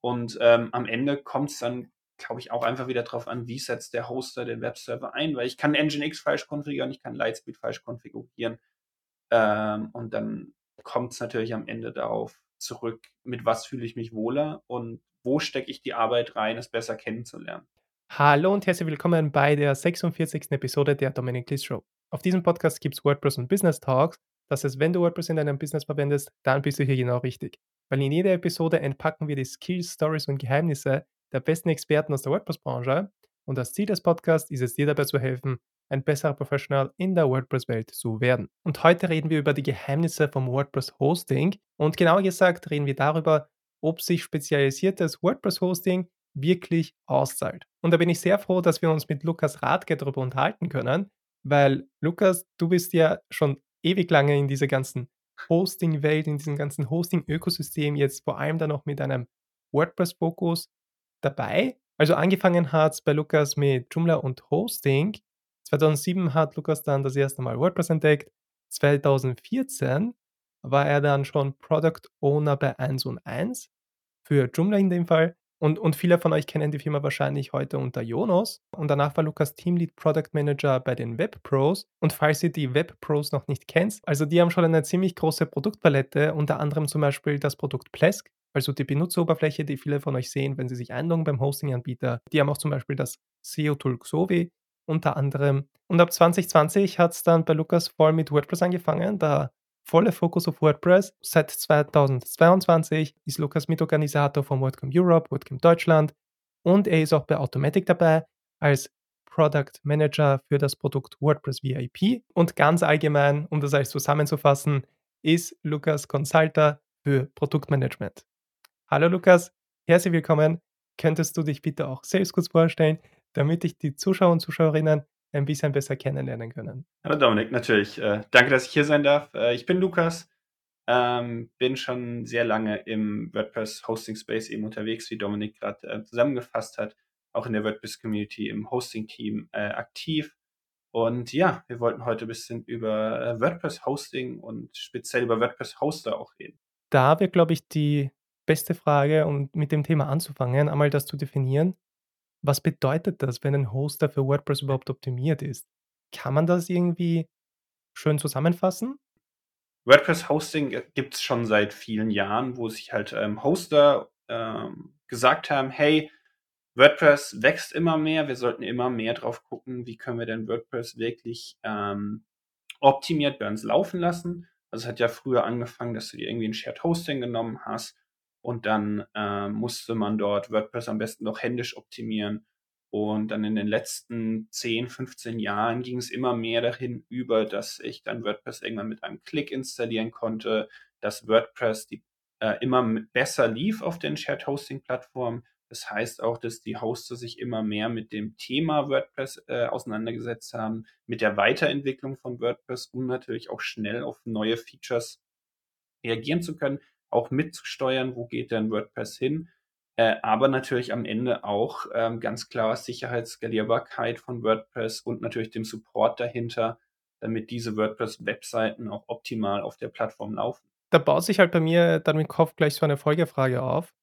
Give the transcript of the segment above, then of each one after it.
Und ähm, am Ende kommt es dann, glaube ich, auch einfach wieder darauf an, wie setzt der Hoster den Webserver ein, weil ich kann Nginx falsch konfigurieren, ich kann Lightspeed falsch konfigurieren. Ähm, und dann kommt es natürlich am Ende darauf zurück, mit was fühle ich mich wohler und wo stecke ich die Arbeit rein, es besser kennenzulernen. Hallo und herzlich willkommen bei der 46. Episode der Dominic Liss Show. Auf diesem Podcast gibt es WordPress und Business Talks. Das heißt, wenn du WordPress in deinem Business verwendest, dann bist du hier genau richtig. Weil in jeder Episode entpacken wir die Skills, Stories und Geheimnisse der besten Experten aus der WordPress-Branche. Und das Ziel des Podcasts ist es, dir dabei zu helfen, ein besserer Professional in der WordPress-Welt zu werden. Und heute reden wir über die Geheimnisse vom WordPress-Hosting. Und genauer gesagt reden wir darüber, ob sich spezialisiertes WordPress-Hosting wirklich auszahlt. Und da bin ich sehr froh, dass wir uns mit Lukas Radke darüber unterhalten können, weil Lukas, du bist ja schon ewig lange in dieser ganzen Hosting-Welt, in diesem ganzen Hosting-Ökosystem, jetzt vor allem dann noch mit einem WordPress-Fokus dabei. Also angefangen hat es bei Lukas mit Joomla und Hosting. 2007 hat Lukas dann das erste Mal WordPress entdeckt. 2014 war er dann schon Product Owner bei 1 und 1 für Joomla in dem Fall. Und, und viele von euch kennen die Firma wahrscheinlich heute unter Jonos. Und danach war Lukas Teamlead Product Manager bei den Web Pros. Und falls ihr die Web Pros noch nicht kennt, also die haben schon eine ziemlich große Produktpalette, unter anderem zum Beispiel das Produkt Plesk, also die Benutzeroberfläche, die viele von euch sehen, wenn sie sich einloggen beim Hosting-Anbieter. Die haben auch zum Beispiel das SEO-Tool Xovi unter anderem. Und ab 2020 hat es dann bei Lukas voll mit WordPress angefangen. Da voller Fokus auf WordPress. Seit 2022 ist Lukas Mitorganisator von WordCamp Europe, WordCamp Deutschland und er ist auch bei Automatic dabei als Product Manager für das Produkt WordPress VIP. Und ganz allgemein, um das alles zusammenzufassen, ist Lukas Consulter für Produktmanagement. Hallo Lukas, herzlich willkommen. Könntest du dich bitte auch selbst kurz vorstellen, damit ich die Zuschauer und Zuschauerinnen ein bisschen besser kennenlernen können. Hallo Dominik, natürlich. Äh, danke, dass ich hier sein darf. Äh, ich bin Lukas, ähm, bin schon sehr lange im WordPress Hosting Space eben unterwegs, wie Dominik gerade äh, zusammengefasst hat, auch in der WordPress Community im Hosting Team aktiv. Und ja, wir wollten heute ein bisschen über WordPress Hosting und speziell über WordPress Hoster auch reden. Da wäre, glaube ich, die beste Frage, um mit dem Thema anzufangen, einmal das zu definieren. Was bedeutet das, wenn ein Hoster für WordPress überhaupt optimiert ist? Kann man das irgendwie schön zusammenfassen? WordPress Hosting äh, gibt es schon seit vielen Jahren, wo sich halt ähm, Hoster ähm, gesagt haben, hey, WordPress wächst immer mehr, wir sollten immer mehr drauf gucken, wie können wir denn WordPress wirklich ähm, optimiert bei uns laufen lassen. Also es hat ja früher angefangen, dass du dir irgendwie ein Shared Hosting genommen hast und dann äh, musste man dort WordPress am besten noch händisch optimieren. Und dann in den letzten 10, 15 Jahren ging es immer mehr dahin über, dass ich dann WordPress irgendwann mit einem Klick installieren konnte, dass WordPress die, äh, immer besser lief auf den Shared Hosting Plattformen. Das heißt auch, dass die Hoster sich immer mehr mit dem Thema WordPress äh, auseinandergesetzt haben, mit der Weiterentwicklung von WordPress, um natürlich auch schnell auf neue Features reagieren zu können auch mitzusteuern, wo geht denn WordPress hin. Äh, aber natürlich am Ende auch ähm, ganz klar Sicherheitsskalierbarkeit von WordPress und natürlich dem Support dahinter, damit diese WordPress-Webseiten auch optimal auf der Plattform laufen. Da baut sich halt bei mir dann im Kopf gleich so eine Folgefrage auf,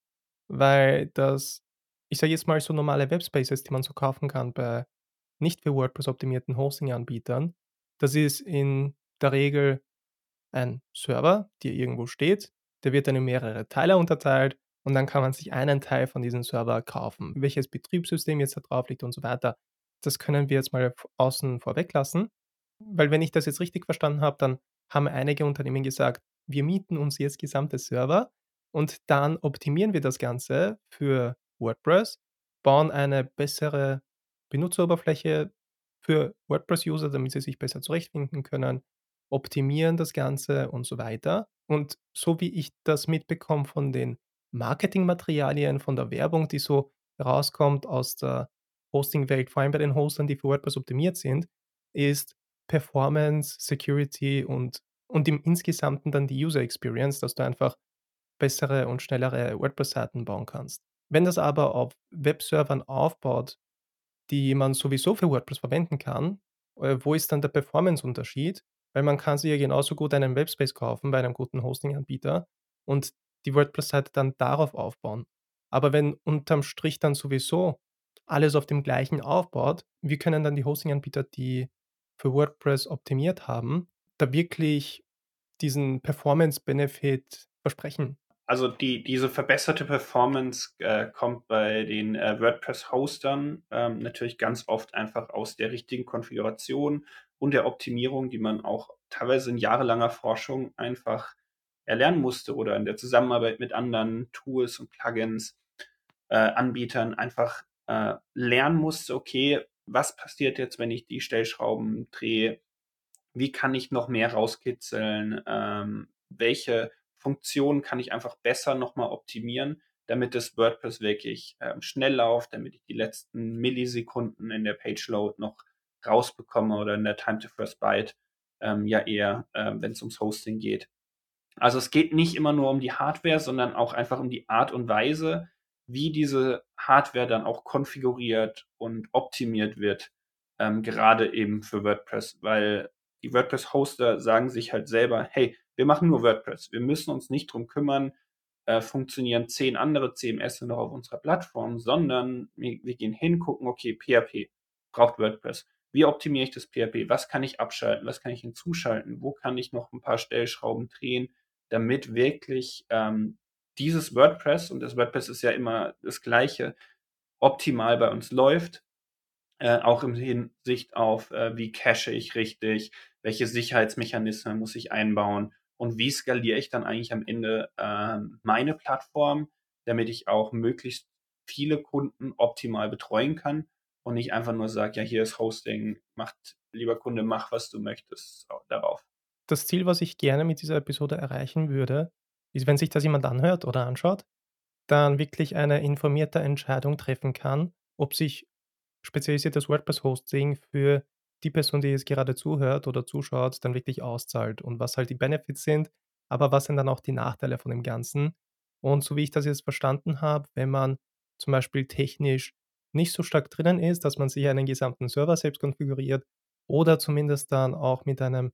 weil das, ich sage jetzt mal, so normale Webspaces, die man so kaufen kann bei nicht für WordPress optimierten Hosting-Anbietern, das ist in der Regel ein Server, der irgendwo steht, der wird dann in mehrere Teile unterteilt und dann kann man sich einen Teil von diesem Server kaufen. Welches Betriebssystem jetzt da drauf liegt und so weiter, das können wir jetzt mal außen vorweg lassen. Weil wenn ich das jetzt richtig verstanden habe, dann haben einige Unternehmen gesagt, wir mieten uns jetzt gesamte Server und dann optimieren wir das Ganze für WordPress, bauen eine bessere Benutzeroberfläche für WordPress-User, damit sie sich besser zurechtfinden können, optimieren das Ganze und so weiter. Und so wie ich das mitbekomme von den Marketingmaterialien, von der Werbung, die so rauskommt aus der Hosting-Welt, vor allem bei den Hostern, die für WordPress optimiert sind, ist Performance, Security und, und im Insgesamten dann die User Experience, dass du einfach bessere und schnellere WordPress-Seiten bauen kannst. Wenn das aber auf Webservern aufbaut, die man sowieso für WordPress verwenden kann, äh, wo ist dann der Performance-Unterschied? Weil man kann sich ja genauso gut einen Webspace kaufen bei einem guten Hosting-Anbieter und die WordPress-Seite dann darauf aufbauen. Aber wenn unterm Strich dann sowieso alles auf dem Gleichen aufbaut, wie können dann die Hosting-Anbieter, die für WordPress optimiert haben, da wirklich diesen Performance-Benefit versprechen? Also die, diese verbesserte Performance äh, kommt bei den äh, WordPress-Hostern ähm, natürlich ganz oft einfach aus der richtigen Konfiguration und der Optimierung, die man auch teilweise in jahrelanger Forschung einfach erlernen musste oder in der Zusammenarbeit mit anderen Tools und Plugins, äh, Anbietern einfach äh, lernen musste, okay, was passiert jetzt, wenn ich die Stellschrauben drehe? Wie kann ich noch mehr rauskitzeln? Ähm, welche Funktionen kann ich einfach besser nochmal optimieren, damit das WordPress wirklich ähm, schnell läuft, damit ich die letzten Millisekunden in der Page Load noch rausbekomme oder in der Time to First Byte ähm, ja eher, äh, wenn es ums Hosting geht. Also es geht nicht immer nur um die Hardware, sondern auch einfach um die Art und Weise, wie diese Hardware dann auch konfiguriert und optimiert wird, ähm, gerade eben für WordPress, weil die WordPress-Hoster sagen sich halt selber, hey, wir machen nur WordPress, wir müssen uns nicht drum kümmern, äh, funktionieren zehn andere CMS noch auf unserer Plattform, sondern wir, wir gehen hin, gucken, okay, PHP braucht WordPress. Wie optimiere ich das PHP? Was kann ich abschalten? Was kann ich hinzuschalten? Wo kann ich noch ein paar Stellschrauben drehen, damit wirklich ähm, dieses WordPress, und das WordPress ist ja immer das gleiche, optimal bei uns läuft. Äh, auch im Hinsicht auf, äh, wie cache ich richtig, welche Sicherheitsmechanismen muss ich einbauen und wie skaliere ich dann eigentlich am Ende äh, meine Plattform, damit ich auch möglichst viele Kunden optimal betreuen kann und nicht einfach nur sage, ja, hier ist Hosting, macht, lieber Kunde, mach, was du möchtest darauf. Das Ziel, was ich gerne mit dieser Episode erreichen würde, ist, wenn sich das jemand anhört oder anschaut, dann wirklich eine informierte Entscheidung treffen kann, ob sich spezialisiertes WordPress-Hosting für die Person, die jetzt gerade zuhört oder zuschaut, dann wirklich auszahlt und was halt die Benefits sind, aber was sind dann auch die Nachteile von dem Ganzen. Und so wie ich das jetzt verstanden habe, wenn man zum Beispiel technisch nicht so stark drinnen ist, dass man sich einen gesamten Server selbst konfiguriert oder zumindest dann auch mit einem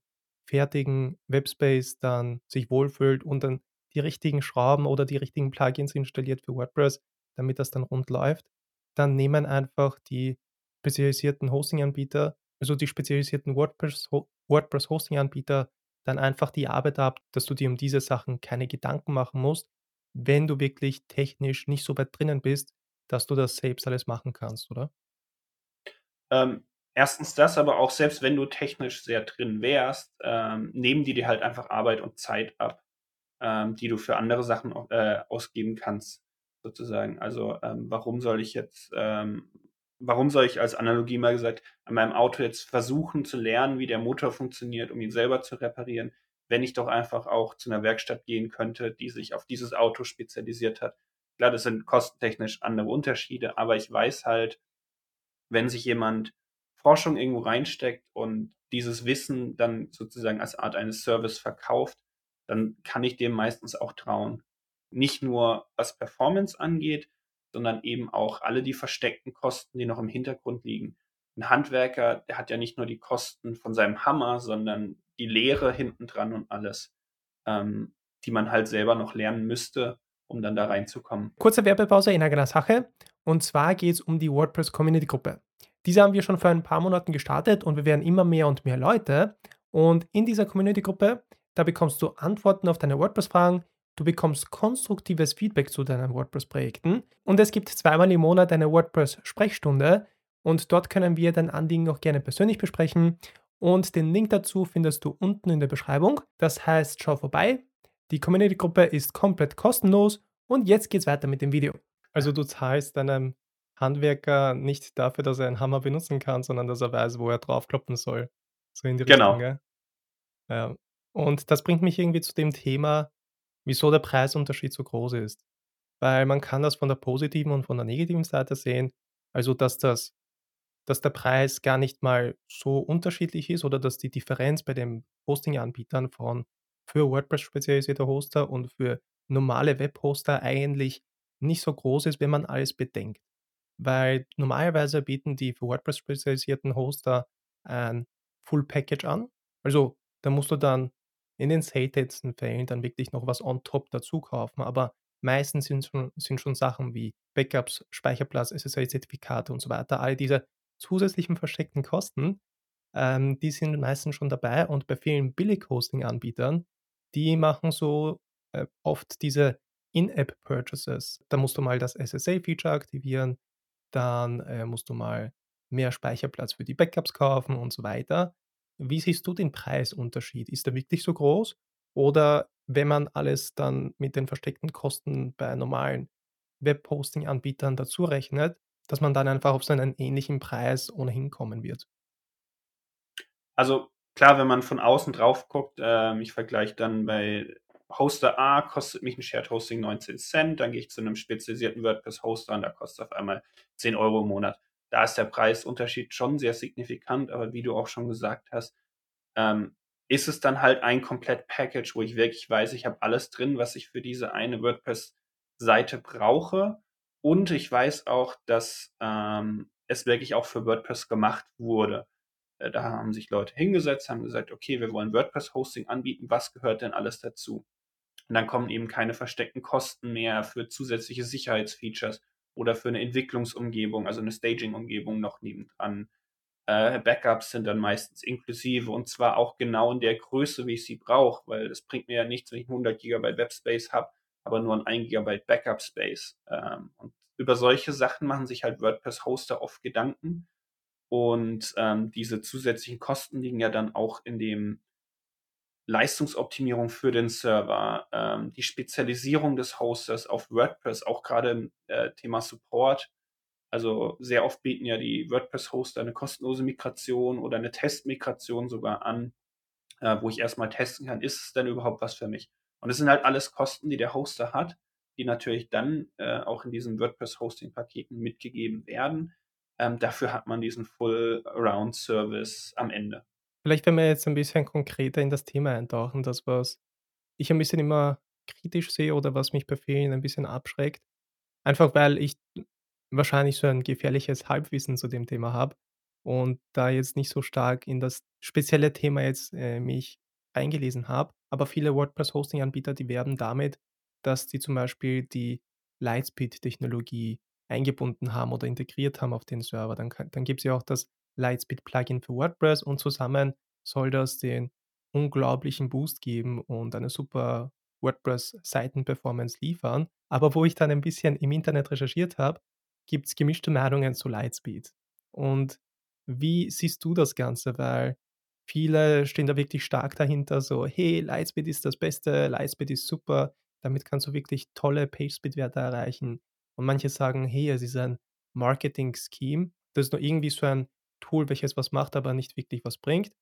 fertigen Webspace dann sich wohlfühlt und dann die richtigen Schrauben oder die richtigen Plugins installiert für WordPress, damit das dann rund läuft, dann nehmen einfach die spezialisierten Hosting-Anbieter, also die spezialisierten WordPress, WordPress dann einfach die Arbeit ab, dass du dir um diese Sachen keine Gedanken machen musst, wenn du wirklich technisch nicht so weit drinnen bist, dass du das selbst alles machen kannst, oder? Ähm, erstens das, aber auch selbst wenn du technisch sehr drin wärst, ähm, nehmen die dir halt einfach Arbeit und Zeit ab ähm, die du für andere Sachen äh, ausgeben kannst, sozusagen. Also ähm, warum soll ich jetzt, ähm, warum soll ich als Analogie mal gesagt, an meinem Auto jetzt versuchen zu lernen, wie der Motor funktioniert, um ihn selber zu reparieren, wenn ich doch einfach auch zu einer Werkstatt gehen könnte, die sich auf dieses Auto spezialisiert hat. Klar, das sind kostentechnisch andere Unterschiede, aber ich weiß halt, wenn sich jemand Forschung irgendwo reinsteckt und dieses Wissen dann sozusagen als Art eines Service verkauft, dann kann ich dem meistens auch trauen. Nicht nur was Performance angeht, sondern eben auch alle die versteckten Kosten, die noch im Hintergrund liegen. Ein Handwerker, der hat ja nicht nur die Kosten von seinem Hammer, sondern die Lehre hinten dran und alles, ähm, die man halt selber noch lernen müsste, um dann da reinzukommen. Kurze Werbepause in eigener Sache. Und zwar geht es um die WordPress Community Gruppe. Diese haben wir schon vor ein paar Monaten gestartet und wir werden immer mehr und mehr Leute. Und in dieser Community Gruppe da bekommst du Antworten auf deine WordPress-Fragen, du bekommst konstruktives Feedback zu deinen WordPress-Projekten und es gibt zweimal im Monat eine WordPress-Sprechstunde und dort können wir dein Anliegen auch gerne persönlich besprechen und den Link dazu findest du unten in der Beschreibung. Das heißt, schau vorbei. Die Community-Gruppe ist komplett kostenlos und jetzt geht's weiter mit dem Video. Also du zahlst deinem Handwerker nicht dafür, dass er einen Hammer benutzen kann, sondern dass er weiß, wo er draufkloppen soll. So in die genau. Richtung, gell? Ja. Und das bringt mich irgendwie zu dem Thema, wieso der Preisunterschied so groß ist. Weil man kann das von der positiven und von der negativen Seite sehen. Also, dass das dass der Preis gar nicht mal so unterschiedlich ist oder dass die Differenz bei den Hosting-Anbietern von für WordPress spezialisierte Hoster und für normale Webhoster eigentlich nicht so groß ist, wenn man alles bedenkt. Weil normalerweise bieten die für WordPress spezialisierten Hoster ein Full Package an. Also, da musst du dann in den seltensten Fällen dann wirklich noch was on top dazu kaufen. Aber Meistens sind schon sind schon Sachen wie Backups, Speicherplatz, SSL-Zertifikate und so weiter. All diese zusätzlichen versteckten Kosten, ähm, die sind meistens schon dabei und bei vielen Billig-Hosting-Anbietern, die machen so, äh, oft diese In-App-Purchases. Da musst du mal das SSL-Feature aktivieren, dann, äh, musst du mal mehr Speicherplatz für die Backups kaufen und so weiter. Wie siehst du den Preisunterschied? Ist der wirklich so groß? Oder wenn man alles dann mit den versteckten Kosten bei normalen Web-Hosting-Anbietern dazu rechnet, dass man dann einfach auf so einen ähnlichen Preis ohnehin kommen wird? Also klar, wenn man von außen drauf guckt, ähm, ich vergleiche dann bei Hoster A kostet mich ein Shared Hosting 19 Cent, dann gehe ich zu einem spezialisierten WordPress-Hoster und da kostet auf einmal 10 Euro im Monat. Da ist der Preisunterschied schon sehr signifikant, aber wie du auch schon gesagt hast, ähm, ist es dann halt ein komplett Package, wo ich wirklich weiß, ich habe alles drin, was ich für diese eine WordPress-Seite brauche. Und ich weiß auch, dass ähm, es wirklich auch für WordPress gemacht wurde. Äh, da haben sich Leute hingesetzt, haben gesagt, okay, wir wollen WordPress-Hosting anbieten, was gehört denn alles dazu? Und dann kommen eben keine versteckten Kosten mehr für zusätzliche Sicherheitsfeatures oder für eine Entwicklungsumgebung, also eine Staging-Umgebung noch nebendran. Äh, Backups sind dann meistens inklusive und zwar auch genau in der Größe, wie ich sie brauche, weil es bringt mir ja nichts, wenn ich 100 GB Webspace habe, aber nur ein 1 GB Backup Space. Ähm, und über solche Sachen machen sich halt WordPress-Hoster oft Gedanken. Und ähm, diese zusätzlichen Kosten liegen ja dann auch in dem Leistungsoptimierung für den Server, ähm, die Spezialisierung des Hosters auf WordPress, auch gerade im äh, Thema Support. Also sehr oft bieten ja die WordPress-Hoster eine kostenlose Migration oder eine Testmigration sogar an, äh, wo ich erstmal testen kann, ist es denn überhaupt was für mich? Und es sind halt alles Kosten, die der Hoster hat, die natürlich dann äh, auch in diesen WordPress-Hosting-Paketen mitgegeben werden. Ähm, dafür hat man diesen Full-Around-Service am Ende. Vielleicht, wenn wir jetzt ein bisschen konkreter in das Thema eintauchen, das, was ich ein bisschen immer kritisch sehe oder was mich bei vielen ein bisschen abschreckt. Einfach weil ich wahrscheinlich so ein gefährliches Halbwissen zu dem Thema habe und da jetzt nicht so stark in das spezielle Thema jetzt, äh, mich eingelesen habe. Aber viele WordPress-Hosting-Anbieter, die werben damit, dass die zum Beispiel die Lightspeed-Technologie eingebunden haben oder integriert haben auf den Server. Dann dann gibt's ja auch das Lightspeed-Plugin für WordPress und zusammen soll das den unglaublichen Boost geben und eine super WordPress-Seiten-Performance liefern. Aber wo ich dann ein bisschen im Internet recherchiert habe, gibt es gemischte Meinungen zu Lightspeed. Und wie siehst du das Ganze? Weil viele stehen da wirklich stark dahinter, so, hey, Lightspeed ist das Beste, Lightspeed ist super, damit kannst du wirklich tolle PageSpeed-Werte erreichen. Und manche sagen, hey, es ist ein Marketing-Scheme, das ist nur irgendwie so ein Tool, welches was macht, aber nicht wirklich was bringt.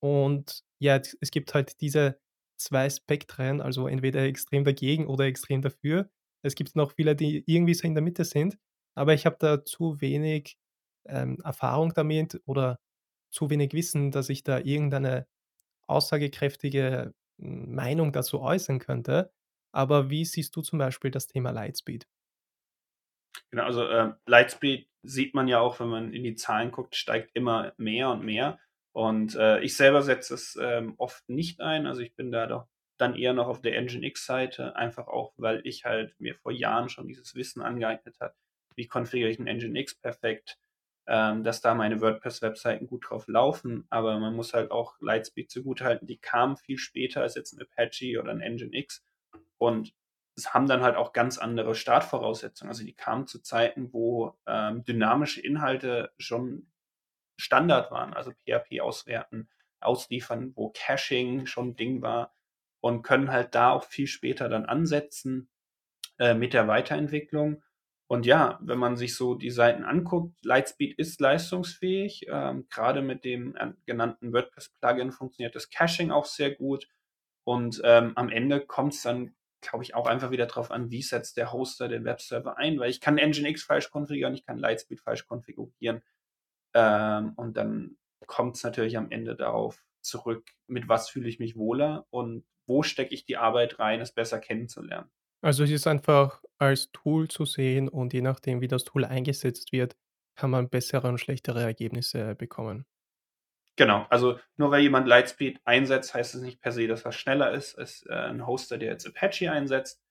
Und ja, es gibt halt diese zwei Spektren, also entweder extrem dagegen oder extrem dafür. Es gibt noch viele, die irgendwie so in der Mitte sind, aber ich habe da zu wenig ähm, Erfahrung damit oder zu wenig Wissen, dass ich da irgendeine aussagekräftige hm, Meinung dazu äußern könnte. Aber wie siehst du zum Beispiel das Thema Lightspeed? Genau, also äh, Lightspeed sieht man ja auch, wenn man in die Zahlen guckt, steigt immer mehr und mehr. Und äh, ich selber setze es ähm, oft nicht ein. Also ich bin da doch dann eher noch auf der Engine X-Seite, einfach auch, weil ich halt mir vor Jahren schon dieses Wissen angeeignet habe, wie konfiguriere ich ein Engine X perfekt, ähm, dass da meine WordPress-Webseiten gut drauf laufen. Aber man muss halt auch Lightspeed zugutehalten, die kamen viel später als jetzt ein Apache oder ein Engine X. Und haben dann halt auch ganz andere Startvoraussetzungen. Also die kamen zu Zeiten, wo ähm, dynamische Inhalte schon Standard waren, also PHP auswerten, ausliefern, wo Caching schon Ding war und können halt da auch viel später dann ansetzen äh, mit der Weiterentwicklung. Und ja, wenn man sich so die Seiten anguckt, Lightspeed ist leistungsfähig. Ähm, Gerade mit dem äh, genannten WordPress-Plugin funktioniert das Caching auch sehr gut. Und ähm, am Ende kommt es dann glaube ich, auch einfach wieder darauf an, wie setzt der Hoster den Webserver ein, weil ich kann Nginx falsch konfigurieren, ich kann Lightspeed falsch konfigurieren. Ähm, und dann kommt es natürlich am Ende darauf zurück, mit was fühle ich mich wohler und wo stecke ich die Arbeit rein, es besser kennenzulernen. Also es ist einfach als Tool zu sehen und je nachdem, wie das Tool eingesetzt wird, kann man bessere und schlechtere Ergebnisse bekommen. Genau, also nur weil jemand Lightspeed einsetzt, heißt es nicht per se, dass er schneller ist als äh, ein Hoster, der jetzt Apache einsetzt.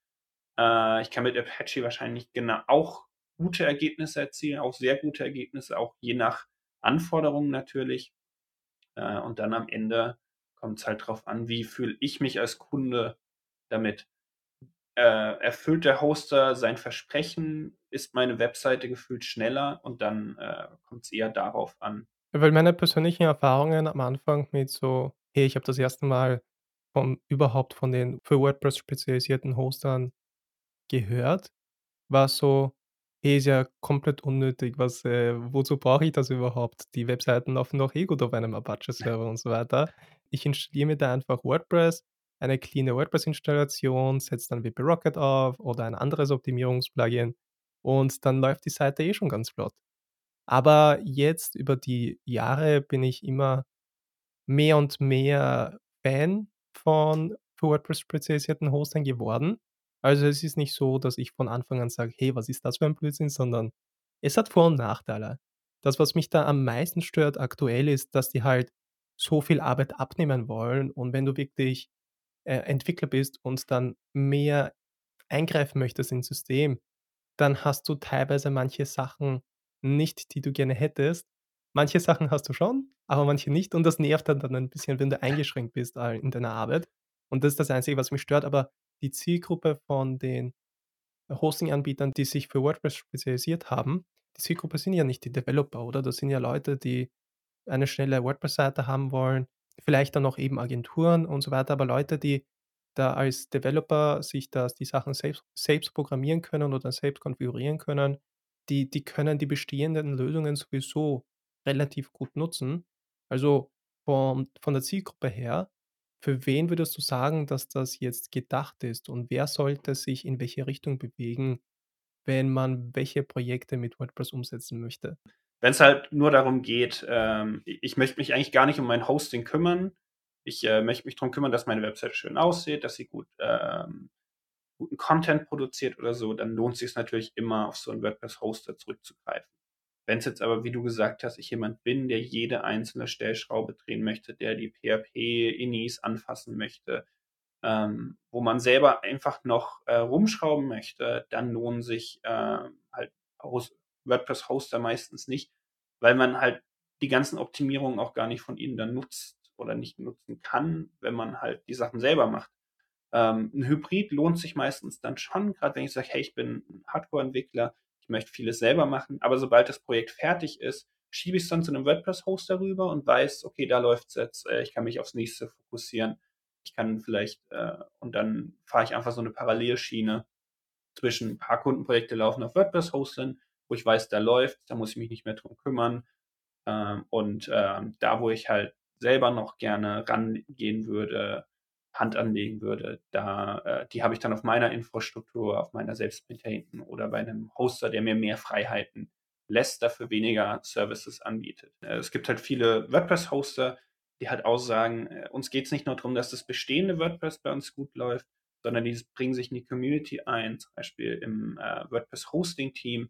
Äh, ich kann mit Apache wahrscheinlich genau auch gute Ergebnisse erzielen, auch sehr gute Ergebnisse, auch je nach Anforderungen natürlich. Äh, und dann am Ende kommt es halt drauf an, wie fühle ich mich als Kunde damit. Äh, erfüllt der Hoster sein Versprechen? Ist meine Webseite gefühlt schneller? Und dann äh, kommt es eher darauf an. Weil meine persönlichen Erfahrungen am Anfang mit so, hey, ich habe das erste Mal von überhaupt von den für WordPress spezialisierten Hostern gehört, war so, hey, ist ja komplett unnötig, was, äh, wozu brauche ich das überhaupt? Die Webseiten laufen doch eh gut auf einem Apache-Server und so weiter. Ich installiere mir da einfach WordPress, eine cleane WordPress-Installation, setze dann WP Rocket auf oder ein anderes Optimierungsplugin und dann läuft die Seite eh schon ganz flott. Aber jetzt über die Jahre bin ich immer mehr und mehr Fan von für WordPress spezialisierten Hostern geworden. Also, es ist nicht so, dass ich von Anfang an sage: „Hey, was ist das für ein Blödsinn?“, sondern es hat Vor und Nachteile. Das, was mich da am meisten stört aktuell, ist, dass die halt so viel Arbeit abnehmen wollen und wenn du wirklich, äh, Entwickler bist und dann mehr eingreifen möchtest ins System, dann hast du teilweise manche Sachen nicht, die du gerne hättest. Manche Sachen hast du schon, aber manche nicht und das nervt dann dann ein bisschen, wenn du eingeschränkt bist, äh, in deiner Arbeit. Und das ist das Einzige, was mich stört, aber die Zielgruppe von den Hosting-Anbietern, die sich für WordPress spezialisiert haben, die Zielgruppe sind ja nicht die Developer, oder? Das sind ja Leute, die eine schnelle WordPress-Seite haben wollen, vielleicht dann noch eben Agenturen und so weiter, aber Leute, die da als Developer sich das die Sachen selbst selbst programmieren können oder selbst konfigurieren können, die die können die bestehenden Lösungen sowieso relativ gut nutzen. Also, vom von der Zielgruppe her, für wen würdest du sagen, dass das jetzt gedacht ist und wer sollte sich in welche Richtung bewegen, wenn man welche Projekte mit WordPress umsetzen möchte? Wenn es halt nur darum geht, ähm, ich möchte mich eigentlich gar nicht um mein Hosting kümmern. Ich, äh, möchte mich drum kümmern, dass meine Website schön aussieht, dass sie gut, ähm, guten Content produziert oder so, dann lohnt sich's natürlich immer, auf so 'n WordPress-Hoster zurückzugreifen. Wenn's jetzt aber, wie du gesagt hast, ich jemand bin, der jede einzelne Stellschraube drehen möchte, der die PHP-Inis anfassen möchte, ähm, wo man selber einfach noch, äh, rumschrauben möchte, dann lohnen sich, ähm, halt Hos WordPress-Hoster meistens nicht, weil man halt die ganzen Optimierungen auch gar nicht von ihnen dann nutzt oder nicht nutzen kann, wenn man halt die Sachen selber macht. Ähm, 'n Hybrid lohnt sich meistens dann schon, grad wenn ich sage: „Hey, ich bin 'n Hardcore-Entwickler, ich möchte vieles selber machen“, aber sobald das Projekt fertig ist, schiebe ich's dann zu 'nem WordPress-Hoster rüber und weiß: „Okay, da läuft's jetzt, äh, ich kann mich aufs Nächste fokussieren.“ Ich kann vielleicht, äh und dann fahre ich einfach so 'ne Parallelschiene zwischen 'n paar Kundenprojekte laufen auf WordPress-Hostern, wo ich weiß, da läuft's, da muss ich mich nicht mehr drum kümmern. Ähm, und, ähm, da, wo ich halt selber noch gerne rangehen würde, Hand anlegen würde, da äh, die habe ich dann auf meiner Infrastruktur, auf meiner selbst-maintainten oder bei 'nem Hoster, der mir mehr Freiheiten lässt, dafür weniger Services anbietet. Äh, es gibt halt viele WordPress-Hoster, die halt auch sagen: „Äh, uns geht's nicht nur drum, dass das bestehende WordPress bei uns gut läuft, sondern die bringen sich in die Community ein.“ Zum Beispiel im, äh, WordPress-Hosting-Team,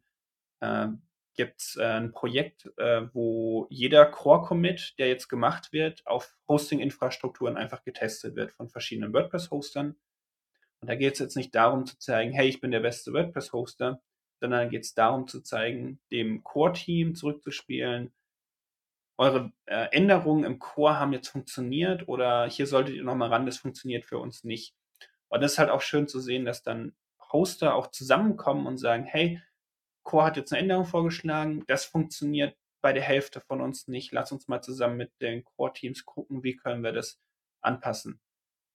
ähm, gibt's, äh, 'n Projekt, äh, wo jeder Core-Commit, der jetzt gemacht wird, auf Hosting-Infrastrukturen einfach getestet wird von verschiedenen WordPress-Hostern. Und da geht's jetzt nicht darum zu zeigen: „Hey, ich bin der beste WordPress-Hoster“, sondern da geht's darum zu zeigen, dem Core-Team zurückzuspielen: „Eure, äh, Änderungen im Core haben jetzt funktioniert“ oder „hier solltet ihr noch mal ran, das funktioniert für uns nicht.“ Und das ist halt auch schön zu sehen, dass dann Hoster auch zusammenkommen und sagen: „Hey, Core hat jetzt 'ne Änderung vorgeschlagen, das funktioniert bei der Hälfte von uns nicht. Lass uns mal zusammen mit den Core-Teams gucken, wie können wir das anpassen?“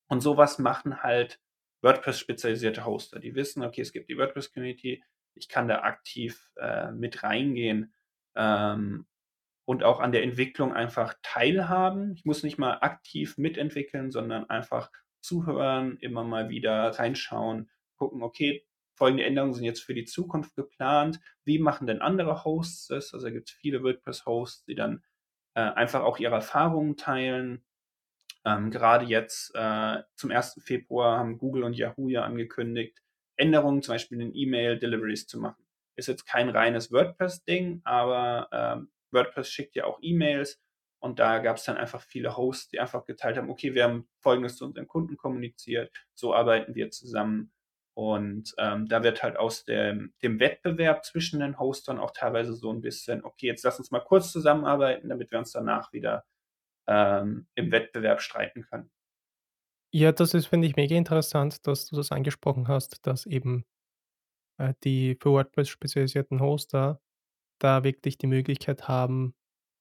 Und so was machen halt WordPress-spezialisierte Hoster. Die wissen: „Okay, es gibt die WordPress-Community, ich kann da aktiv, äh, mit reingehen, ähm, und auch an der Entwicklung einfach teilhaben.“ Ich muss nicht mal aktiv mitentwickeln, sondern einfach zuhören, immer mal wieder reinschauen, gucken: „Okay, folgende Änderungen sind jetzt für die Zukunft geplant. Wie machen denn andere Hosts das?“ Also, da gibt's viele WordPress-Hosts, die dann, äh, einfach auch ihre Erfahrungen teilen. Ähm, gerade jetzt, äh, zum 1. Februar haben Google und Yahoo ja angekündigt, Änderungen zum Beispiel in E-Mail-Deliveries zu machen. Ist jetzt kein reines WordPress-Ding, aber, ähm, WordPress schickt ja auch E-Mails und da gab's dann einfach viele Hosts, die einfach geteilt haben: „Okay, wir haben Folgendes zu unseren Kunden kommuniziert, so arbeiten wir zusammen.“ Und ähm, da wird halt aus dem, dem Wettbewerb zwischen den Hostern auch teilweise so ein bisschen, okay, jetzt lass uns mal kurz zusammenarbeiten, damit wir uns danach wieder ähm, im Wettbewerb streiten können. Ja, das ist, finde ich, mega interessant, dass du das angesprochen hast, dass eben äh, die für WordPress spezialisierten Hoster da wirklich die Möglichkeit haben,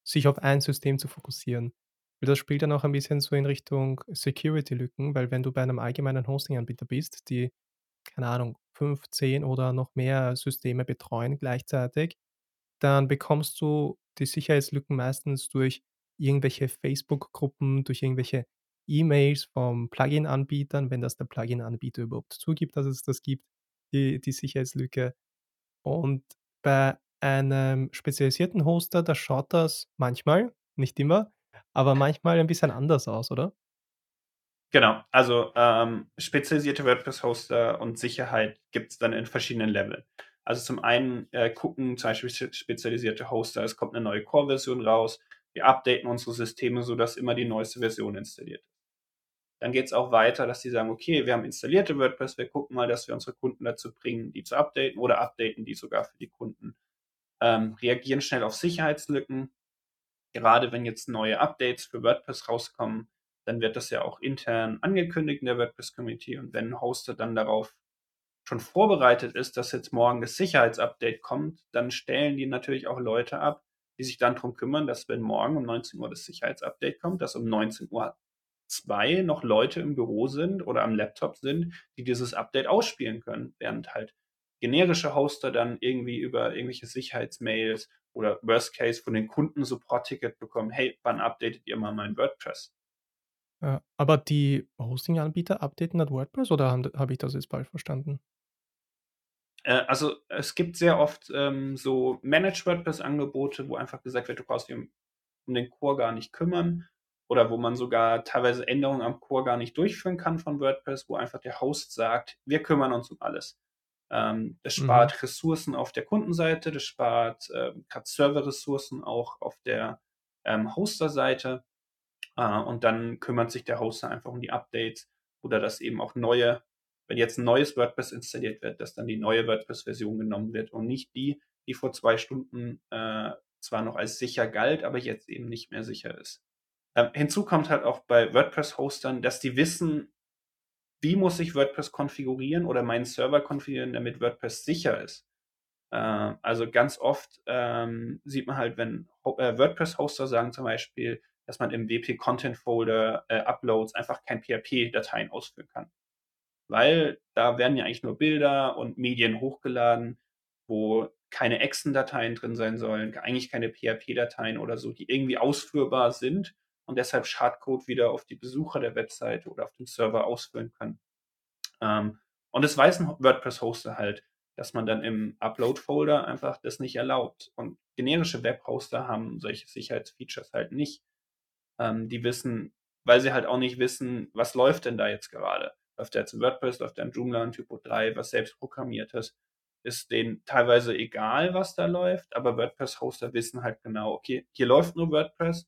sich auf ein System zu fokussieren. Weil das spielt dann auch ein bisschen so in Richtung Security-Lücken, weil wenn du bei einem allgemeinen Hosting-Anbieter bist, die, keine Ahnung, 5, 10 oder noch mehr Systeme betreuen gleichzeitig, dann bekommst du die Sicherheitslücken meistens durch irgendwelche Facebook-Gruppen, durch irgendwelche E-Mails vom Plugin-Anbietern, wenn das der Plugin-Anbieter überhaupt zugibt, dass es das gibt, die die Sicherheitslücke. Und bei einem spezialisierten Hoster, da schaut das manchmal, nicht immer, aber manchmal ein bisschen anders aus, oder? Genau, also ähm, spezialisierte WordPress-Hoster und Sicherheit gibt es dann in verschiedenen Leveln. Also zum einen äh, gucken zum Beispiel spezialisierte Hoster, es kommt eine neue Core-Version raus, wir updaten unsere Systeme, sodass immer die neueste Version installiert ist. Dann geht es auch weiter, dass sie sagen, okay, wir haben installierte WordPress, wir gucken mal, dass wir unsere Kunden dazu bringen, die zu updaten oder updaten die sogar für die Kunden. Ähm, reagieren schnell auf Sicherheitslücken. Gerade wenn jetzt neue Updates für WordPress rauskommen, dann wird das ja auch intern angekündigt in der WordPress-Community und wenn ein Hoster dann darauf schon vorbereitet ist, dass jetzt morgen das Sicherheitsupdate kommt, dann stellen die natürlich auch Leute ab, die sich dann darum kümmern, dass wenn morgen um 19 Uhr das Sicherheitsupdate kommt, dass um 19 Uhr zwei noch Leute im Büro sind oder am Laptop sind, die dieses Update ausspielen können, während halt generische Hoster dann irgendwie über irgendwelche Sicherheitsmails oder Worst Case von den Kunden Support-Ticket bekommen, hey, wann updatet ihr mal mein WordPress? Ja, aber die Hosting-Anbieter updaten das WordPress oder habe hab ich das jetzt falsch verstanden? Äh, also es gibt sehr oft ähm, so Managed WordPress-Angebote, wo einfach gesagt wird, du brauchst dich um, um den Core gar nicht kümmern oder wo man sogar teilweise Änderungen am Core gar nicht durchführen kann von WordPress, wo einfach der Host sagt, wir kümmern uns um alles. Ähm, das spart mhm. Ressourcen auf der Kundenseite, das spart ähm, Server-Ressourcen auch auf der ähm, Hoster-Seite äh, und dann kümmert sich der Hoster einfach um die Updates oder dass eben auch neue, wenn jetzt ein neues WordPress installiert wird, dass dann die neue WordPress-Version genommen wird und nicht die, die vor zwei Stunden äh, zwar noch als sicher galt, aber jetzt eben nicht mehr sicher ist. Ähm, hinzu kommt halt auch bei WordPress-Hostern, dass die wissen, wie muss ich WordPress konfigurieren oder meinen Server konfigurieren, damit WordPress sicher ist. Äh, also ganz oft ähm, sieht man halt, wenn äh, WordPress-Hoster sagen zum Beispiel, dass man im WP-Content-Folder äh, Uploads einfach kein PHP-Dateien ausführen kann. Weil da werden ja eigentlich nur Bilder und Medien hochgeladen, wo keine Exen-Dateien drin sein sollen, eigentlich keine PHP-Dateien oder so, die irgendwie ausführbar sind und deshalb Schadcode wieder auf die Besucher der Webseite oder auf dem Server ausführen können. Ähm, und es weiß ein WordPress-Hoster halt, dass man dann im Upload-Folder einfach das nicht erlaubt. Und generische Web-Hoster haben solche Sicherheitsfeatures halt nicht. Ähm, die wissen, weil sie halt auch nicht wissen, was läuft denn da jetzt gerade. Läuft da jetzt ein WordPress, läuft da ein Joomla, ein Typo 3, was selbst programmiert ist. Ist denen teilweise egal, was da läuft, aber WordPress-Hoster wissen halt genau, okay, hier läuft nur WordPress